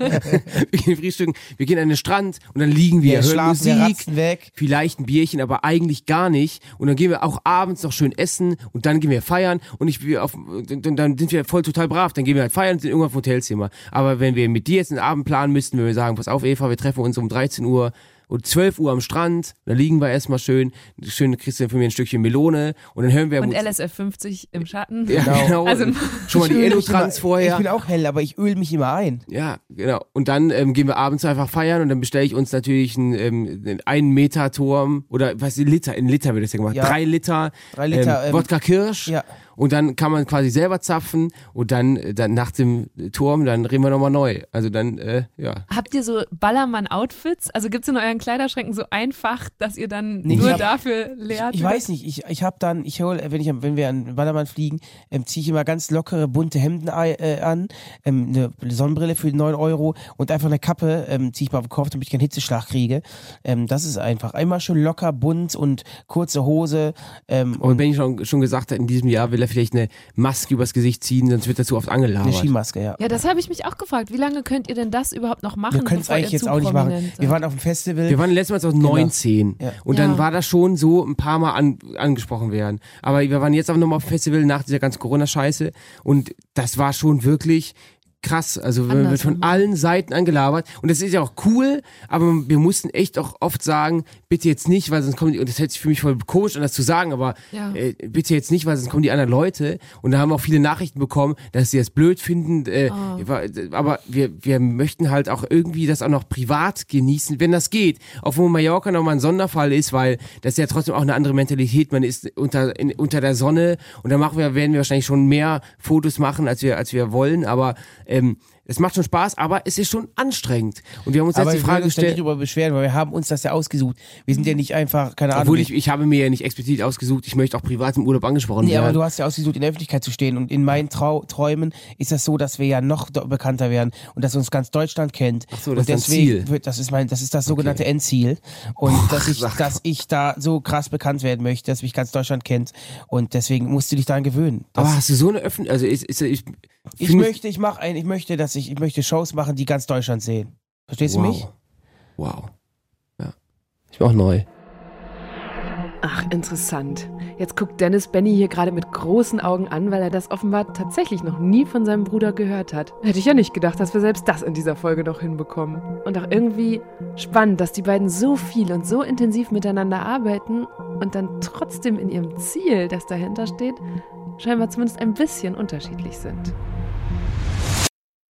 wir gehen frühstücken. Wir gehen an den Strand und dann liegen wir, Wir hören schlafen, wir Musik. ratzen weg. Vielleicht ein Bierchen, aber eigentlich gar nicht. Und dann gehen wir auch abends noch schön essen und dann gehen wir wir feiern und ich auf dann sind wir voll total brav, dann gehen wir halt feiern und sind irgendwann im Hotelzimmer. Aber wenn wir mit dir jetzt einen Abend planen müssten, wenn wir sagen, pass auf Eva, wir treffen uns um 13 Uhr und 12 Uhr am Strand, da liegen wir erstmal schön, schön kriegst du für mir ein Stückchen Melone und dann hören wir Und LSF 50 im Schatten. ja, genau. Also, schon mal die Elotrans vorher. Ich bin auch hell, aber ich öl mich immer ein. Ja, genau. Und dann ähm, gehen wir abends einfach feiern und dann bestelle ich uns natürlich einen, ähm, einen Meter Turm oder was ein Liter, in Liter wird das ja gemacht. Ja. Drei Liter, Drei Liter, ähm, ähm, Wodka Kirsch. Ja. Und dann kann man quasi selber zapfen und dann, dann nach dem Turm, dann reden wir nochmal neu. Also dann, äh, ja. Habt ihr so Ballermann-Outfits? Also gibt es in euren Kleiderschränken so einfach, dass ihr dann Nee, nur ich hab- dafür leert? Ich weiß nicht, ich, ich habe dann, ich hol, wenn ich, wenn wir an Ballermann fliegen, ähm, ziehe ich immer ganz lockere bunte Hemden äh, an, ähm, eine Sonnenbrille für 9 Euro und einfach eine Kappe ähm, ziehe ich mal auf den Kopf, damit ich keinen Hitzeschlag kriege. Ähm, das ist einfach einmal schön locker, bunt und kurze Hose. Ähm, Und Benny schon, schon gesagt hat, in diesem Jahr will er vielleicht eine Maske übers Gesicht ziehen, sonst wird er zu oft angelabert. eine Skimaske, ja. Ja, das habe ich mich auch gefragt. Wie lange könnt ihr denn das überhaupt noch machen? Wir können es eigentlich jetzt auch nicht machen. Wir waren auf dem Festival. Wir waren letztes Mal auf 19 Ja. und Ja. dann war das schon so ein paar Mal an, angesprochen werden. Aber wir waren jetzt auch nochmal auf dem Festival nach dieser ganzen Corona-Scheiße und das war schon wirklich krass. Also wir wird von allen Seiten angelabert und das ist ja auch cool, aber wir mussten echt auch oft sagen, bitte jetzt nicht, weil sonst kommen die, und das hätte sich für mich voll komisch an das zu sagen, aber Ja. äh, bitte jetzt nicht, weil sonst kommen die anderen Leute und da haben auch viele Nachrichten bekommen, dass sie das blöd finden, äh, Oh. aber wir, wir möchten halt auch irgendwie das auch noch privat genießen, wenn das geht. Auch wo Mallorca nochmal ein Sonderfall ist, weil das ist ja trotzdem auch eine andere Mentalität. Man ist unter, in, unter der Sonne und da machen wir, werden wir wahrscheinlich schon mehr Fotos machen, als wir, als wir wollen, aber ähm, es macht schon Spaß, aber es ist schon anstrengend. Und wir haben uns aber jetzt die Frage gestellt, drüber beschweren, weil wir haben uns das ja ausgesucht. Wir sind ja nicht einfach, keine Ahnung. obwohl ich, ich habe mir ja nicht explizit ausgesucht, ich möchte auch privat im Urlaub angesprochen Nee, aber werden. du hast ja ausgesucht, in der Öffentlichkeit zu stehen. Und in meinen Trau Träumen ist das so, dass wir ja noch bekannter werden und dass uns ganz Deutschland kennt. Ach so, das und ist deswegen Ziel. Wird, das ist mein, das ist das sogenannte Endziel. Und dass ich, dass ich da so krass bekannt werden möchte, dass mich ganz Deutschland kennt. Und deswegen musst du dich daran gewöhnen. Aber hast du so eine Öffentlich, also ist, ist, ich, ich möchte, ich mache ein, ich möchte, dass ich, ich möchte Shows machen, die ganz Deutschland sehen. Verstehst wow. du mich? Wow. Ja. Ich bin auch neu. Ach, interessant. Jetzt guckt Dennis Benny hier gerade mit großen Augen an, weil er das offenbar tatsächlich noch nie von seinem Bruder gehört hat. Hätte ich ja nicht gedacht, dass wir selbst das in dieser Folge noch hinbekommen. Und auch irgendwie spannend, dass die beiden so viel und so intensiv miteinander arbeiten und dann trotzdem in ihrem Ziel, das dahinter steht, scheinbar zumindest ein bisschen unterschiedlich sind.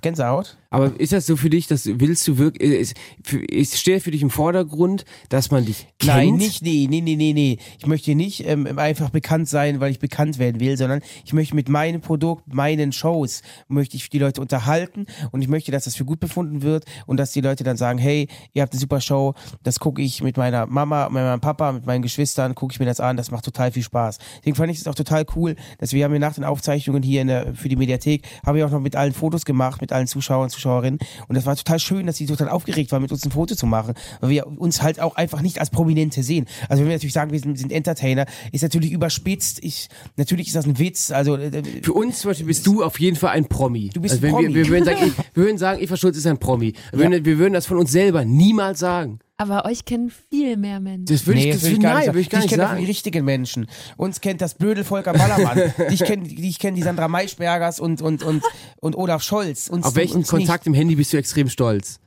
Gänsehaut? Aber ist das so für dich, dass willst du wirklich, ist, für- ist, steht für dich im Vordergrund, dass man dich kennt? Nein, nicht, nee, nee, nee, nee, nee. Ich möchte nicht ähm, einfach bekannt sein, weil ich bekannt werden will, sondern ich möchte mit meinem Produkt, meinen Shows, möchte ich die Leute unterhalten und ich möchte, dass das für gut befunden wird und dass die Leute dann sagen, hey, ihr habt eine super Show, das gucke ich mit meiner Mama, mit meinem Papa, mit meinen Geschwistern, gucke ich mir das an, das macht total viel Spaß. Deswegen fand ich es auch total cool, dass wir haben ja nach den Aufzeichnungen hier der, für die Mediathek, haben wir auch noch mit allen Fotos gemacht, mit allen Zuschauern, Zuschauerinnen und das war total schön, dass sie total aufgeregt waren, mit uns ein Foto zu machen, weil wir uns halt auch einfach nicht als Prominente sehen. Also wenn wir natürlich sagen, wir sind, sind Entertainer, ist natürlich überspitzt. Ich, natürlich ist das ein Witz. Also äh, Für uns zum Beispiel bist du auf jeden Fall ein Promi. Du bist also ein Promi. Wir, wir, würden sagen, ich, wir würden sagen, Eva Schulz ist ein Promi. Wir, würden, wir würden das von uns selber niemals sagen. Aber euch kennen viel mehr Menschen. Das würde ich, das will würde, nein, würde ich gar ich nicht kenne sagen. die richtigen Menschen. Uns kennt das blöde Volker Ballermann. ich kenne ich kenn die Sandra Maischbergers und, und, und, und Olaf Scholz. Uns, Auf welchen uns Kontakt im Handy bist du extrem stolz?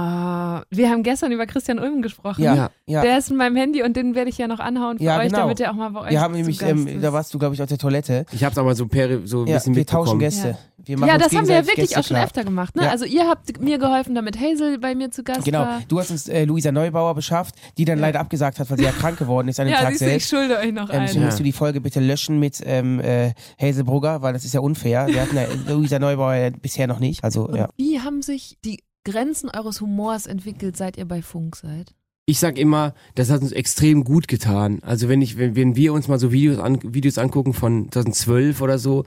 Ah, wir haben gestern über Christian Ulm gesprochen. Ja, ja. Der ist in meinem Handy und den werde ich ja noch anhauen für Ja, euch, genau. damit er auch mal bei euch Wir haben zu nämlich, Gast ähm, ist. da warst du, glaube ich, auf der Toilette. Ich habe es aber so, per, so ein Ja, bisschen wir tauschen mitbekommen. Gäste. Ja. Wir machen Ja, das haben wir ja wirklich Gäste auch schon klar. öfter gemacht. Ne? Ja. Also ihr habt mir geholfen, damit Hazel bei mir zu Gast Genau, war. du hast uns äh, Luisa Neubauer beschafft, die dann leider abgesagt hat, weil sie ja krank geworden ist an dem Ja, Tag siehst du, ich selbst. schulde euch noch Ähm, einen. so musst du die Folge bitte löschen mit ähm, äh, Hazel Brugger, weil das ist ja unfair. Wir hatten ja Luisa Neubauer ja bisher noch nicht. Also, Und ja. wie haben sich die Grenzen eures Humors entwickelt, seit ihr bei Funk seid? Ich sag immer, das hat uns extrem gut getan. Also wenn ich, wenn, wenn wir uns mal so Videos, an, Videos angucken von 2012 oder so,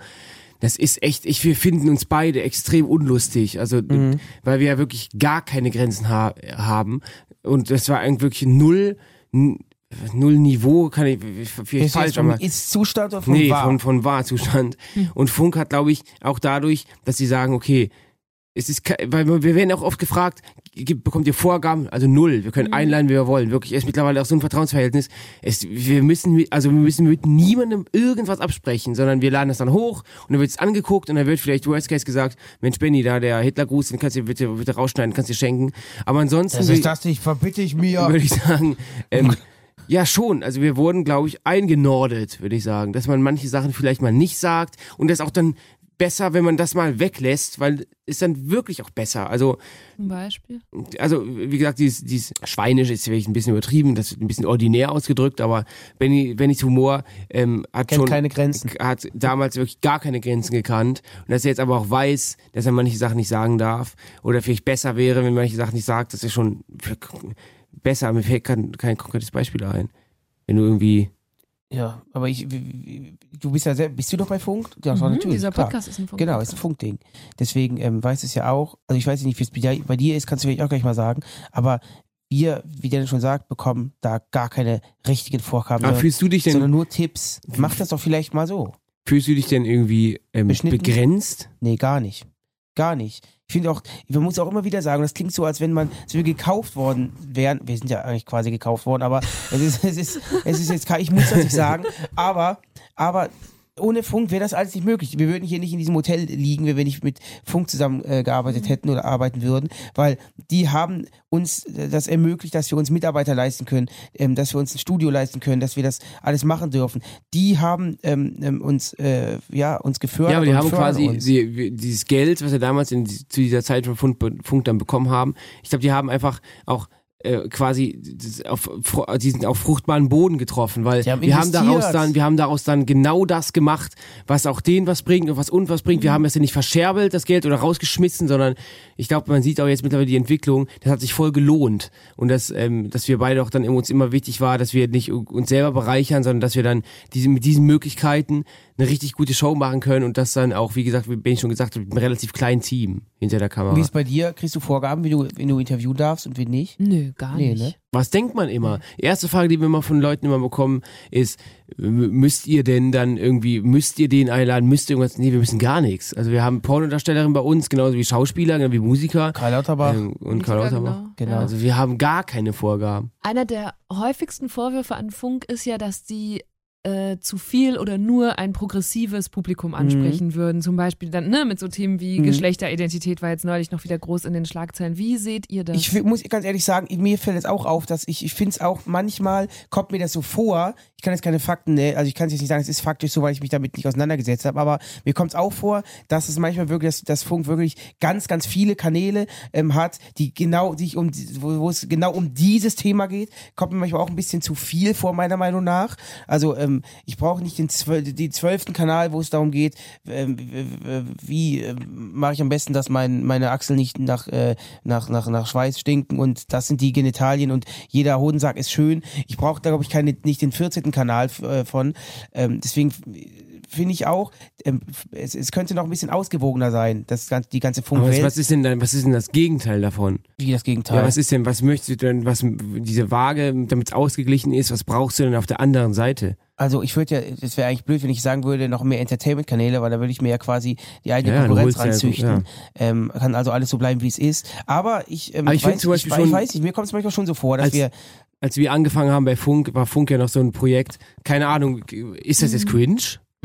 das ist echt, ich, wir finden uns beide extrem unlustig. Also, Mhm. weil wir ja wirklich gar keine Grenzen ha haben. Und das war eigentlich wirklich null, null Niveau, kann ich, vielleicht Ist, falsch, aber. Ist-Zustand oder vom nee, War? von, von Wahrzustand. Und Funk hat, glaube ich, auch dadurch, dass sie sagen, okay, es ist, weil wir werden auch oft gefragt, bekommt ihr Vorgaben? Also null. Wir können Mhm. einladen, wie wir wollen. Wirklich, es ist mittlerweile auch so ein Vertrauensverhältnis. Es, wir müssen, mit- also wir müssen mit niemandem irgendwas absprechen, sondern wir laden das dann hoch und dann wird es angeguckt und dann wird vielleicht Worst Case gesagt, Mensch Benny, da der Hitlergruß, den kannst du bitte, bitte rausschneiden, kannst du dir schenken. Aber ansonsten Das ist das nicht, verbitte ich mir. würde ich sagen, ähm, ja schon. Also wir wurden, glaube ich, eingenordet, würde ich sagen, dass man manche Sachen vielleicht mal nicht sagt und das auch dann besser, wenn man das mal weglässt, weil ist dann wirklich auch besser. Also Zum Beispiel. also wie gesagt, dieses, dieses Schweinisch ist vielleicht ein bisschen übertrieben, das ist ein bisschen ordinär ausgedrückt, aber Benny, Bennys Humor ähm, hat Kennt schon keine Grenzen. hat damals wirklich gar keine Grenzen gekannt und dass er jetzt aber auch weiß, dass er manche Sachen nicht sagen darf oder vielleicht besser wäre, wenn manche Sachen nicht sagt, das ist schon besser. Mir fällt kein, kein konkretes Beispiel ein. Wenn du irgendwie Ja, aber ich, du bist ja selbst, bist du doch bei Funk? Ja, Mhm, natürlich. dieser klar. Podcast ist ein Funk- Genau, ist ein Funkding. Deswegen ähm, weiß es ja auch, also ich weiß nicht, wie es bei dir- ist, kannst du vielleicht auch gleich mal sagen, aber wir, wie Dennis schon sagt, bekommen da gar keine richtigen Vorgaben. Aber sondern- fühlst du dich denn- Sondern nur Tipps. Mach das doch vielleicht mal so. Fühlst du dich denn irgendwie ähm, begrenzt? Nee, gar nicht. Gar nicht. Ich finde auch, man muss auch immer wieder sagen, das klingt so, als wenn man, als wir gekauft worden wären. Wir sind ja eigentlich quasi gekauft worden, aber es ist, es ist, es ist jetzt, ich muss das nicht sagen, aber, aber ohne Funk wäre das alles nicht möglich. Wir würden hier nicht in diesem Hotel liegen, wenn wir nicht mit Funk zusammen äh, gearbeitet hätten oder arbeiten würden, weil die haben uns äh, das ermöglicht, dass wir uns Mitarbeiter leisten können, ähm, dass wir uns ein Studio leisten können, dass wir das alles machen dürfen. Die haben ähm, ähm, uns, äh, ja, uns gefördert. Ja, aber die haben quasi wir- dieses Geld, was wir damals in, die- zu dieser Zeit von Funk, Funk dann bekommen haben. Ich glaube, die haben einfach auch äh, quasi auf, die sind auf fruchtbaren Boden getroffen, weil haben wir haben daraus dann, wir haben daraus dann genau das gemacht, was auch denen was bringt und was uns was bringt. Mhm. Wir haben es ja nicht verscherbelt, das Geld oder rausgeschmissen, sondern ich glaube, man sieht auch jetzt mittlerweile die Entwicklung, das hat sich voll gelohnt und dass, ähm, dass wir beide auch dann uns immer wichtig war, dass wir nicht uns selber bereichern, sondern dass wir dann diese, mit diesen Möglichkeiten eine richtig gute Show machen können und das dann auch, wie gesagt, wie Ben schon gesagt hat, mit einem relativ kleinen Team hinter der Kamera. Wie ist bei dir? Kriegst du Vorgaben, wie du, wenn du interviewen darfst und wie nicht? Nö, gar Nee, nicht. ne? Was denkt man immer? Erste Frage, die wir immer von Leuten immer bekommen, ist, müsst ihr denn dann irgendwie, müsst ihr den einladen, müsst ihr irgendwas? Nee, wir müssen gar nichts. Also wir haben Pornodarstellerin bei uns, genauso wie Schauspieler, genau wie Musiker. Karl Lauterbach. Ähm, und Karl Lauterbach. genau. Genau. Also wir haben gar keine Vorgaben. Einer der häufigsten Vorwürfe an Funk ist ja, dass die äh, zu viel oder nur ein progressives Publikum ansprechen würden. Zum Beispiel dann ne, mit so Themen wie Mhm. Geschlechteridentität war jetzt neulich noch wieder groß in den Schlagzeilen. Wie seht ihr das? Ich muss ganz ehrlich sagen, mir fällt es auch auf, dass ich, ich finde es auch manchmal, kommt mir das so vor, ich kann jetzt keine Fakten, ne, also ich kann es jetzt nicht sagen, es ist faktisch so, weil ich mich damit nicht auseinandergesetzt habe, aber mir kommt es auch vor, dass es manchmal wirklich, dass das Funk wirklich ganz, ganz viele Kanäle ähm, hat, die genau sich um, die- wo, wo es genau um dieses Thema geht, kommt mir manchmal auch ein bisschen zu viel vor, meiner Meinung nach. Also ähm, ich brauche nicht den, zwöl den zwölften Kanal, wo es darum geht, ähm, wie ähm, mache ich am besten, dass mein, meine Achseln nicht nach, äh, nach, nach, nach Schweiß stinken und das sind die Genitalien und jeder Hodensack ist schön. Ich brauche da, glaube ich, keine, nicht den 14. Kanal äh, von. Ähm, deswegen finde ich auch, ähm, es, es könnte noch ein bisschen ausgewogener sein, das, ganze- die ganze Aber was, Funkwelt, was ist denn dann, was ist denn das Gegenteil davon? wie das Gegenteil. Ja, was ist denn, was möchtest du denn, was diese Waage, damit es ausgeglichen ist, was brauchst du denn auf der anderen Seite? Also ich würde ja, das wäre eigentlich blöd, wenn ich sagen würde, noch mehr Entertainment-Kanäle, weil da würde ich mir ja quasi die eigene Ja, Konkurrenz holst ja- ranzüchten. Ähm, kann also alles so bleiben, wie es ist. Aber ich, ähm, Aber ich weiß, find zum Beispiel ich, ich weiß nicht, mir kommt es manchmal schon so vor, dass wir Als wir angefangen haben bei Funk, war Funk ja noch so ein Projekt, keine Ahnung, ist das jetzt cringe?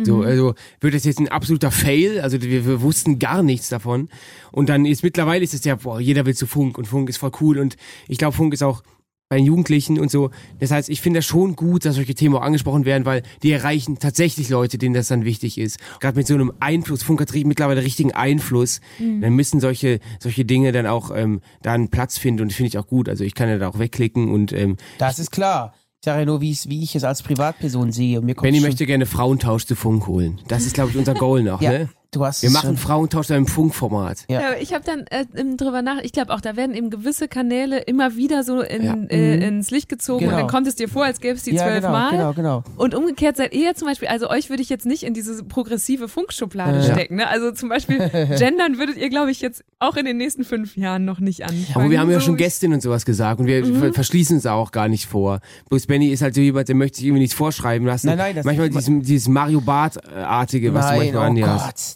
So, also wird das jetzt ein absoluter Fail? Also wir, wir wussten gar nichts davon. Und dann ist mittlerweile ist es ja, boah, jeder will zu Funk und Funk ist voll cool und ich glaube, Funk ist auch bei den Jugendlichen und so. Das heißt, ich finde das schon gut, dass solche Themen auch angesprochen werden, weil die erreichen tatsächlich Leute, denen das dann wichtig ist. Gerade mit so einem Einfluss, Funk hat mittlerweile richtigen Einfluss, dann müssen solche, solche Dinge dann auch ähm, da einen Platz finden und das finde ich auch gut. Also ich kann ja da auch wegklicken und ähm, Das ist klar. Sage ja nur, wie wie ich es als Privatperson sehe. Und mir Benny schon, möchte gerne Frauentausch zu Funk holen. Das ist, glaube ich, unser Goal noch, Ja, ne? Du hast Wir machen schon. Frauentausch im Funkformat. Ja. Ja, ich habe dann äh, drüber nach, ich glaube auch, da werden eben gewisse Kanäle immer wieder so in, Ja. äh, ins Licht gezogen Genau. und dann kommt es dir vor, als gäbe es die ja, zwölf genau, Mal. genau, genau. Und umgekehrt seid ihr ja zum Beispiel, also euch würde ich jetzt nicht in diese progressive Funkschublade Ja. stecken. Ne? Also zum Beispiel gendern würdet ihr, glaube ich, jetzt auch in den nächsten fünf Jahren noch nicht anfangen. Aber wir haben ja So schon wie- Gästinnen und sowas gesagt und wir Mhm. ver- verschließen es auch gar nicht vor. Bloß Benny ist halt so jemand, der möchte sich irgendwie nichts vorschreiben lassen. Nein, nein, das- manchmal dieses, dieses Mario Bart-artige, was du Nein, manchmal oh an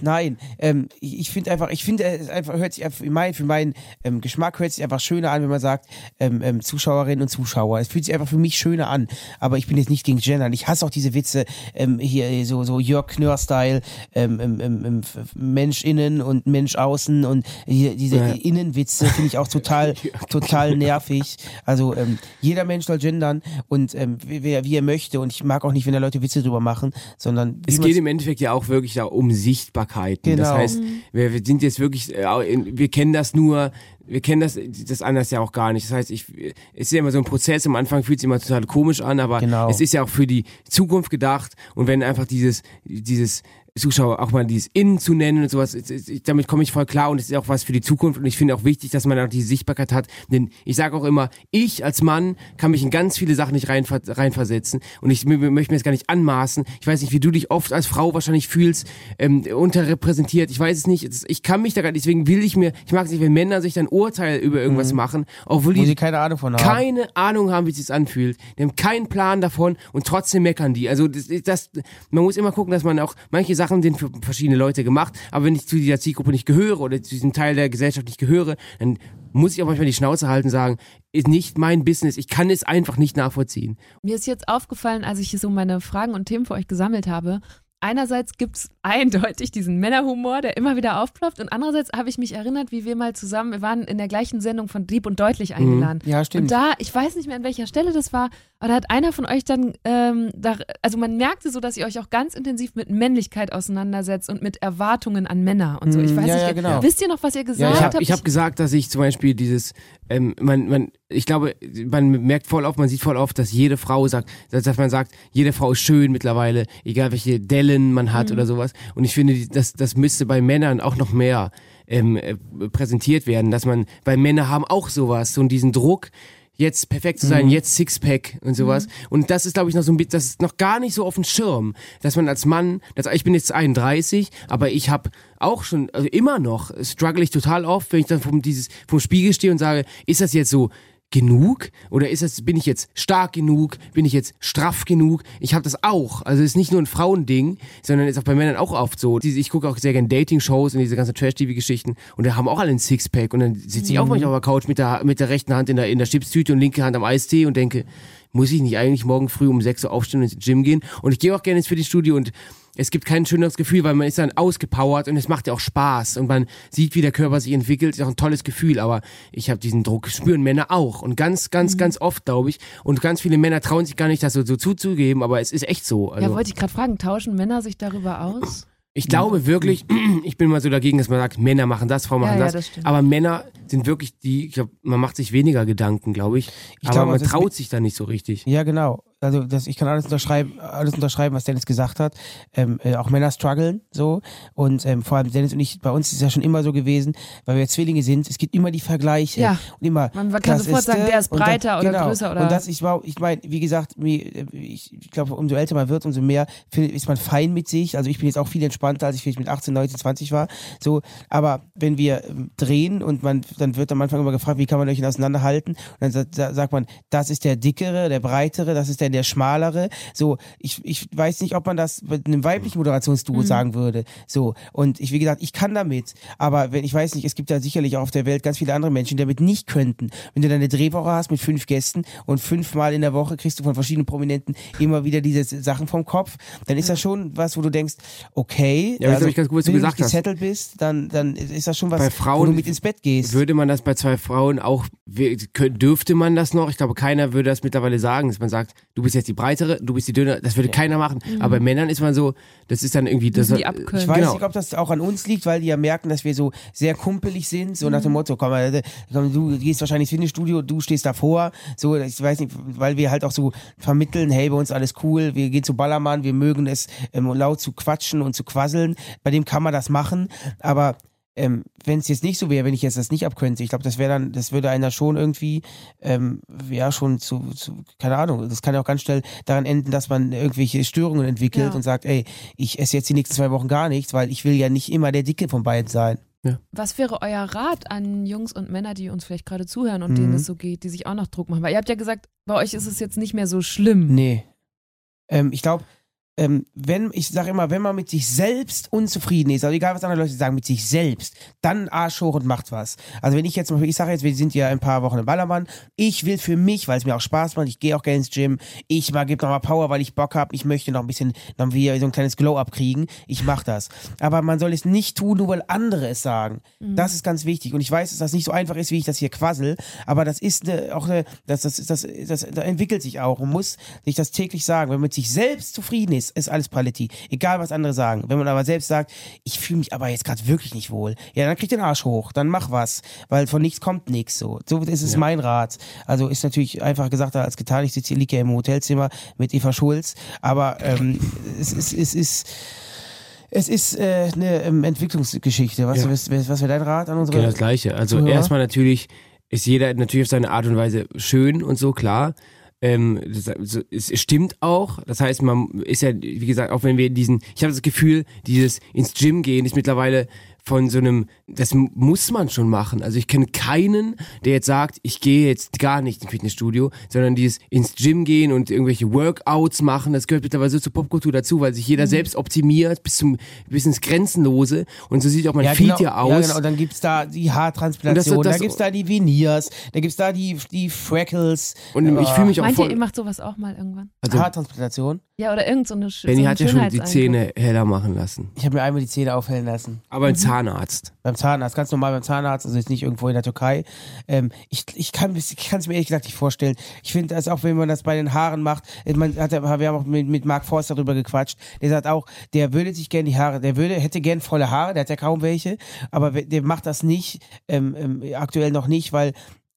Nein, ähm, ich, ich finde einfach, ich finde es einfach hört sich einfach für mein, für meinen ähm, Geschmack hört sich einfach schöner an, wenn man sagt ähm, ähm, Zuschauerinnen und Zuschauer. Es fühlt sich einfach für mich schöner an. Aber ich bin jetzt nicht gegen Gendern. Ich hasse auch diese Witze ähm, hier so so Jörg Knör-Style, ähm, ähm, ähm, ähm, Mensch innen und Mensch außen und hier, diese Ja. Innenwitze finde ich auch total total nervig. Also ähm, jeder Mensch soll gendern und ähm, wie, wer- wie er möchte. Und ich mag auch nicht, wenn da Leute Witze drüber machen, sondern Es geht im Endeffekt ja auch wirklich da um Sichtbarkeiten. Das Genau. heißt, wir, wir sind jetzt wirklich, äh, wir kennen das nur, wir kennen das, das anders ja auch gar nicht. Das heißt, ich, es ist ja immer so ein Prozess, am Anfang fühlt sich immer total komisch an, aber Genau. es ist ja auch für die Zukunft gedacht und wenn einfach dieses, dieses Zuschauer auch mal dieses Innen zu nennen und sowas, damit komme ich voll klar und es ist auch was für die Zukunft und ich finde auch wichtig, dass man auch die Sichtbarkeit hat, denn ich sage auch immer, ich als Mann kann mich in ganz viele Sachen nicht reinver reinversetzen und ich möchte mir das gar nicht anmaßen. Ich weiß nicht, wie du dich oft als Frau wahrscheinlich fühlst, ähm, unterrepräsentiert, ich weiß es nicht, ich kann mich da gar nicht, deswegen will ich mir, ich mag es nicht, wenn Männer sich dann Urteil über irgendwas machen, obwohl Mhm. wo die sie keine Ahnung von haben. keine Ahnung haben, wie es sich anfühlt. Die haben keinen Plan davon und trotzdem meckern die. Also das, das, man muss immer gucken, dass man auch, manche Sachen sind für verschiedene Leute gemacht, aber wenn ich zu dieser Zielgruppe nicht gehöre oder zu diesem Teil der Gesellschaft nicht gehöre, dann muss ich auch manchmal die Schnauze halten und sagen, ist nicht mein Business, ich kann es einfach nicht nachvollziehen. Mir ist jetzt aufgefallen, als ich hier so meine Fragen und Themen für euch gesammelt habe. Einerseits gibt es eindeutig diesen Männerhumor, der immer wieder aufploppt. Und andererseits habe ich mich erinnert, wie wir mal zusammen, wir waren in der gleichen Sendung von Deep und Deutlich eingeladen. Ja, stimmt. Und da, ich weiß nicht mehr, an welcher Stelle das war, aber da hat einer von euch dann, ähm, da, also man merkte so, dass ihr euch auch ganz intensiv mit Männlichkeit auseinandersetzt und mit Erwartungen an Männer und so. Ich Mm, weiß ja, nicht, ja, genau. wisst ihr noch, was ihr gesagt ich habe habt? ich hab gesagt, dass ich zum Beispiel dieses, ähm, man, man, ich glaube, man merkt voll oft, man sieht voll oft, dass jede Frau sagt, dass, dass man sagt, jede Frau ist schön mittlerweile, egal welche Dellen man hat Mhm. oder sowas. Und ich finde, das, das müsste bei Männern auch noch mehr ähm, äh, präsentiert werden, dass man, weil Männer haben auch sowas, so diesen Druck, jetzt perfekt zu sein, Mhm. jetzt Sixpack und sowas. Und das ist, glaube ich, noch so ein bisschen, das ist noch gar nicht so auf dem Schirm, dass man als Mann, das, ich bin jetzt 31, aber ich habe auch schon, also immer noch, struggle ich total oft, wenn ich dann vom, dieses, vom Spiegel stehe und sage, ist das jetzt so genug? Oder ist das bin ich jetzt stark genug? Bin ich jetzt straff genug? Ich habe das auch. Also es ist nicht nur ein Frauending sondern ist auch bei Männern auch oft so. Ich gucke auch sehr gerne Dating Shows und diese ganzen Trash TV Geschichten und da haben auch alle ein Sixpack. Und dann sitze ich auch Mhm. manchmal auf der Couch mit der mit der rechten Hand in der in der Chipstüte und linke Hand am Eistee und denke muss ich nicht eigentlich morgen früh um 6 Uhr aufstehen und ins Gym gehen und ich gehe auch gerne ins Fitnessstudio und es gibt kein schöneres Gefühl, weil man ist dann ausgepowert und es macht ja auch Spaß und man sieht, wie der Körper sich entwickelt, ist auch ein tolles Gefühl, aber ich habe diesen Druck, spüren Männer auch und ganz, Mhm. ganz, ganz oft, glaube ich, und ganz viele Männer trauen sich gar nicht, das so, so zuzugeben, aber es ist echt so. Also, ja, wollte ich gerade fragen, tauschen Männer sich darüber aus? Ich glaube wirklich, ich bin mal so dagegen, dass man sagt, Männer machen das, Frauen Ja, machen ja, das, das stimmt. aber Männer sind wirklich die, ich glaube, man macht sich weniger Gedanken, glaube ich, Ich aber glaube, man das traut sich da nicht so richtig. Ja, genau. Also das, ich kann alles unterschreiben, alles unterschreiben, was Dennis gesagt hat. Ähm, äh, auch Männer strugglen so und ähm, vor allem Dennis und ich, bei uns ist es ja schon immer so gewesen, weil wir Zwillinge sind. Es gibt immer die Vergleiche Ja. und immer. Man kann sofort sagen, der ist und dann- breiter oder genau. größer oder- Und das ich war, ich meine, wie gesagt, mir, äh, ich, ich glaube, umso älter man wird, umso mehr find- ist man fein mit sich. Also ich bin jetzt auch viel entspannter, als ich vielleicht mit 18, 19, 20 war. So, aber wenn wir ähm, drehen und man, dann wird am Anfang immer gefragt, wie kann man euch auseinanderhalten? Und dann sa- sa- sagt man, das ist der dickere, der breitere, das ist der, der schmalere. So, ich, ich weiß nicht, ob man das mit einem weiblichen Moderationsduo Mhm. sagen würde. So, und ich, wie gesagt, ich kann damit, aber wenn, ich weiß nicht, es gibt da sicherlich auch auf der Welt ganz viele andere Menschen, die damit nicht könnten. Wenn du deine Drehwoche hast mit fünf Gästen und fünfmal in der Woche kriegst du von verschiedenen Prominenten immer wieder diese Sachen vom Kopf, dann ist das schon was, wo du denkst, okay, Ja, hab ich ganz gut, was du wenn du hast. nicht gesettelt bist, dann, dann ist das schon was, Bei wo Frauen du mit ins Bett gehst. Würde man das bei zwei Frauen auch, dürfte man das noch? Ich glaube, keiner würde das mittlerweile sagen, dass man sagt, du bist jetzt die breitere, du bist die dünne. Das würde keiner machen. Mhm. Aber bei Männern ist man so, das ist dann irgendwie, das, die abkönnen. Ich weiß genau. nicht, ob das auch an uns liegt, weil die ja merken, dass wir so sehr kumpelig sind, so nach dem Motto, komm mal, äh, komm, du gehst wahrscheinlich ins Fitnessstudio, du stehst davor, so, ich weiß nicht, weil wir halt auch so vermitteln, hey, bei uns alles cool, wir gehen zu Ballermann, wir mögen es ähm, laut zu quatschen und zu quasseln, bei dem kann man das machen, aber ähm, wenn es jetzt nicht so wäre, wenn ich jetzt das nicht abkönnte, ich glaube, das wäre dann, das würde einer schon irgendwie, ähm, ja, schon zu, zu, keine Ahnung, das kann ja auch ganz schnell daran enden, dass man irgendwelche Störungen entwickelt Ja. und sagt, ey, ich esse jetzt die nächsten zwei Wochen gar nichts, weil ich will ja nicht immer der Dicke von beiden sein. Was wäre euer Rat an Jungs und Männer, die uns vielleicht gerade zuhören und Mhm. denen es so geht, die sich auch noch Druck machen? Weil ihr habt ja gesagt, bei euch ist es jetzt nicht mehr so schlimm. Nee. Ähm, ich glaube, ähm, wenn, ich sage immer, wenn man mit sich selbst unzufrieden ist, also egal was andere Leute sagen, mit sich selbst, dann Arsch hoch und macht was. Also wenn ich jetzt, ich sage jetzt, wir sind ja ein paar Wochen im Ballermann, ich will für mich, weil es mir auch Spaß macht, ich gehe auch gerne ins Gym, ich mal, gebe nochmal Power, weil ich Bock habe, ich möchte noch ein bisschen, noch wie so ein kleines Glow-Up kriegen, ich mache das. Aber man soll es nicht tun, nur weil andere es sagen. Mhm. Das ist ganz wichtig. Und ich weiß, dass das nicht so einfach ist, wie ich das hier quassel, aber das ist eine, auch eine, das, das, das, das, das entwickelt sich auch und muss sich das täglich sagen. Wenn man mit sich selbst zufrieden ist, ist alles Paletti. Egal, was andere sagen. Wenn man aber selbst sagt, ich fühle mich aber jetzt gerade wirklich nicht wohl, ja, dann krieg den Arsch hoch, dann mach was, weil von nichts kommt nichts so. So ist es Ja. mein Rat. Also ist natürlich einfacher gesagt als getan. Ich sitze hier, liege ja im Hotelzimmer mit Eva Schulz, aber ähm, es, es, es ist es ist äh, eine ähm, Entwicklungsgeschichte. Was, Ja. was, was wäre dein Rat an unsere Genau das Gleiche. Also Zuhörer? erstmal natürlich ist jeder natürlich auf seine Art und Weise schön und so, klar. Ähm, das, so, es stimmt auch. Das heißt, man ist ja, wie gesagt, auch wenn wir diesen, ich habe das Gefühl, dieses ins Gym gehen ist mittlerweile von so einem, das muss man schon machen. Also ich kenne keinen, der jetzt sagt, ich gehe jetzt gar nicht ins Fitnessstudio, sondern dieses ins Gym gehen und irgendwelche Workouts machen, das gehört mittlerweile so zur Popkultur dazu, weil sich jeder selbst optimiert bis zum bis ins Grenzenlose und so sieht auch mein ja, Feed genau, ja aus. Ja, genau. Und dann gibt's da die Haartransplantation, das- das- da gibt's da die Veneers, da gibt's da die, die Freckles. Und ich fühle mich auch Meint ihr, voll. ihr macht sowas auch mal irgendwann? Also- Haartransplantation? Ja, oder irgend so eine Sch Benny so hat ja schon die. Zähne heller machen lassen. Ich habe mir einmal die Zähne aufhellen lassen. Aber ein Zahnarzt. Beim Zahnarzt, ganz normal beim Zahnarzt, also jetzt nicht irgendwo in der Türkei. Ähm, ich ich kann es mir ehrlich gesagt nicht vorstellen. Ich finde das auch, wenn man das bei den Haaren macht, äh, man hat, ja- wir haben auch mit, mit Mark Forster darüber gequatscht, der sagt auch, der würde sich gerne die Haare, der würde, hätte gern volle Haare, der hat ja kaum welche, aber der macht das nicht, ähm, ähm, aktuell noch nicht, weil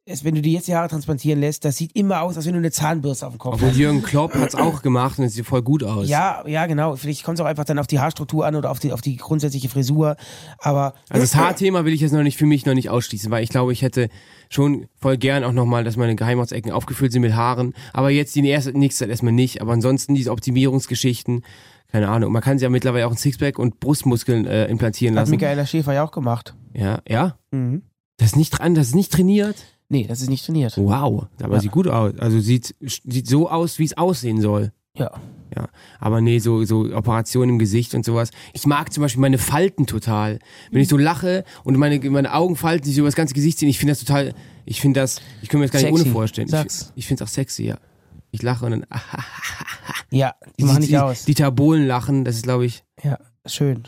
es, wenn du dir jetzt die Haare transplantieren lässt, das sieht immer aus, als wenn du eine Zahnbürste auf dem Kopf Obwohl hast. Jürgen Klopp hat's auch gemacht und es sieht voll gut aus. Ja, ja, genau. Vielleicht kommt es auch einfach dann auf die Haarstruktur an oder auf die, auf die grundsätzliche Frisur. Aber Also das Haarthema will ich jetzt noch nicht für mich noch nicht ausschließen, weil ich glaube, ich hätte schon voll gern auch nochmal, dass meine Geheimratsecken aufgefüllt sind mit Haaren. Aber jetzt die erste nächste Zeit erstmal nicht. Aber ansonsten diese Optimierungsgeschichten, keine Ahnung. Man kann sich ja mittlerweile auch ein Sixpack und Brustmuskeln äh, implantieren hat lassen. Michaela Schäfer ja auch gemacht. Ja, ja. Mhm. Das ist nicht dran, das ist nicht trainiert. Nee, das ist nicht trainiert. Wow, aber Ja. sieht gut aus. Also sieht sieht so aus, wie es aussehen soll. Ja. Ja, aber nee, so, so Operationen im Gesicht und sowas. Ich mag zum Beispiel meine Falten total. Wenn ich so lache und meine, meine Augenfalten sich über das ganze Gesicht ziehen, ich finde das total, ich finde das, ich kann mir das gar nicht Sexy. ohne vorstellen. Sag's. Ich, ich finde es auch sexy, ja. Ich lache und dann, ah, Ja, die machen nicht die, aus. Die Tabolen lachen, das ist, glaube ich, Ja, schön.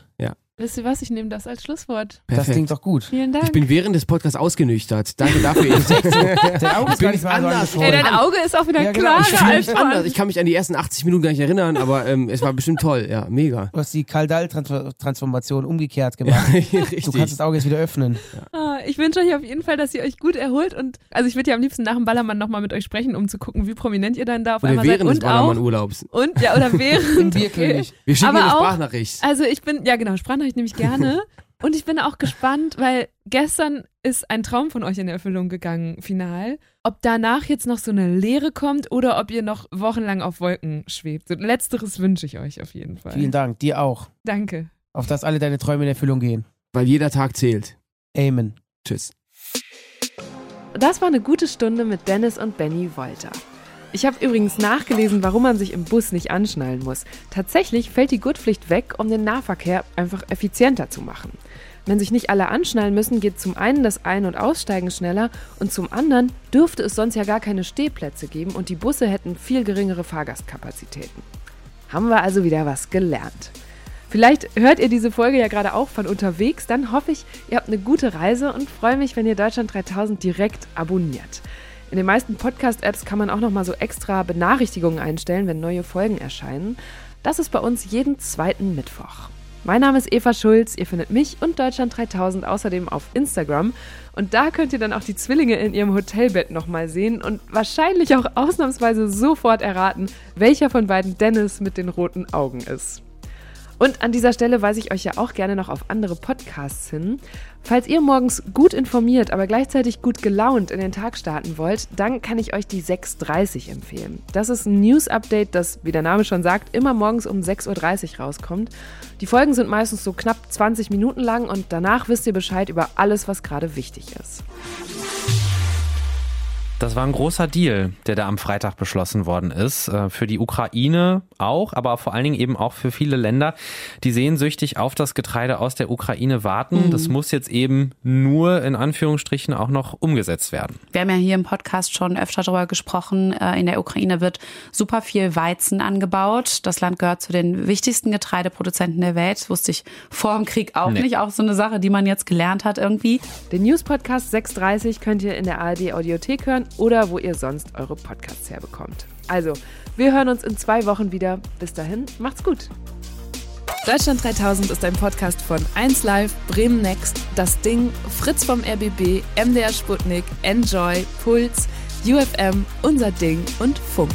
Ja, Wisst ihr was? Ich nehme das als Schlusswort. Das perfekt. klingt doch gut. Vielen Dank. ich bin während des Podcasts ausgenüchtert. Danke dafür. Ich, Der Auge ich bin jetzt anders. Ey, dein Auge ist auch wieder Ja, genau. klarer Ich als mich anders. Ich kann mich an die ersten 80 Minuten gar nicht erinnern, aber ähm, es war bestimmt toll. Ja, mega. Du hast die Kaldal-Transformation umgekehrt gemacht. Richtig. Du kannst das Auge jetzt wieder öffnen. Ah, ich wünsche euch auf jeden Fall, dass ihr euch gut erholt und also ich würde ja am liebsten nach dem Ballermann nochmal mit euch sprechen, um zu gucken, wie prominent ihr dann da auf Oder einmal seid. während des Und auch, Ballermann-Urlaubs. und ja, oder während. Im Bierkönig. Wir schicken Aber eine auch- Sprachnachricht. Also ich bin, ja genau, Sprachnachricht nehme ich gerne. Und ich bin auch gespannt, weil gestern ist ein Traum von euch in Erfüllung gegangen, final. Ob danach jetzt noch so eine Leere kommt oder ob ihr noch wochenlang auf Wolken schwebt. Letzteres wünsche ich euch auf jeden Fall. Vielen Dank. Dir auch. Danke. Auf dass alle deine Träume in Erfüllung gehen. Weil jeder Tag zählt. Amen. Tschüss. Das war eine gute Stunde mit Dennis und Benny Wolter. Ich habe übrigens nachgelesen, warum man sich im Bus nicht anschnallen muss. Tatsächlich fällt die Gurtpflicht weg, um den Nahverkehr einfach effizienter zu machen. Wenn sich nicht alle anschnallen müssen, geht zum einen das Ein- und Aussteigen schneller und zum anderen dürfte es sonst ja gar keine Stehplätze geben und die Busse hätten viel geringere Fahrgastkapazitäten. Haben wir also wieder was gelernt. Vielleicht hört ihr diese Folge ja gerade auch von unterwegs, dann hoffe ich, ihr habt eine gute Reise und freue mich, wenn ihr Deutschland 3000 direkt abonniert. In den meisten Podcast-Apps kann man auch nochmal so extra Benachrichtigungen einstellen, wenn neue Folgen erscheinen. Das ist bei uns jeden zweiten Mittwoch. Mein Name ist Eva Schulz, ihr findet mich und Deutschland 3000 außerdem auf Instagram und da könnt ihr dann auch die Zwillinge in ihrem Hotelbett nochmal sehen und wahrscheinlich auch ausnahmsweise sofort erraten, welcher von beiden Dennis mit den roten Augen ist. Und an dieser Stelle weise ich euch ja auch gerne noch auf andere Podcasts hin. Falls ihr morgens gut informiert, aber gleichzeitig gut gelaunt in den Tag starten wollt, dann kann ich euch die 6.30 empfehlen. Das ist ein News-Update, das, wie der Name schon sagt, immer morgens um 6.30 Uhr rauskommt. Die Folgen sind meistens so knapp 20 Minuten lang und danach wisst ihr Bescheid über alles, was gerade wichtig ist. Das war ein großer Deal, der da am Freitag beschlossen worden ist. Äh, Für die Ukraine auch, aber vor allen Dingen eben auch für viele Länder, die sehnsüchtig auf das Getreide aus der Ukraine warten. Mhm. Das muss jetzt eben nur in Anführungsstrichen auch noch umgesetzt werden. Wir haben ja hier im Podcast schon öfter darüber gesprochen. Äh, In der Ukraine wird super viel Weizen angebaut. Das Land gehört zu den wichtigsten Getreideproduzenten der Welt. Das wusste ich vor dem Krieg auch Nee. nicht. Auch so eine Sache, die man jetzt gelernt hat irgendwie. Den News-Podcast 630 könnt ihr in der ARD-Audiothek hören oder wo ihr sonst eure Podcasts herbekommt. Also, wir hören uns in zwei Wochen wieder. Bis dahin, macht's gut. Deutschland 3000 ist ein Podcast von 1Live, Bremen Next, Das Ding, Fritz vom RBB, MDR Sputnik, Enjoy, Puls, UFM, Unser Ding und Funk.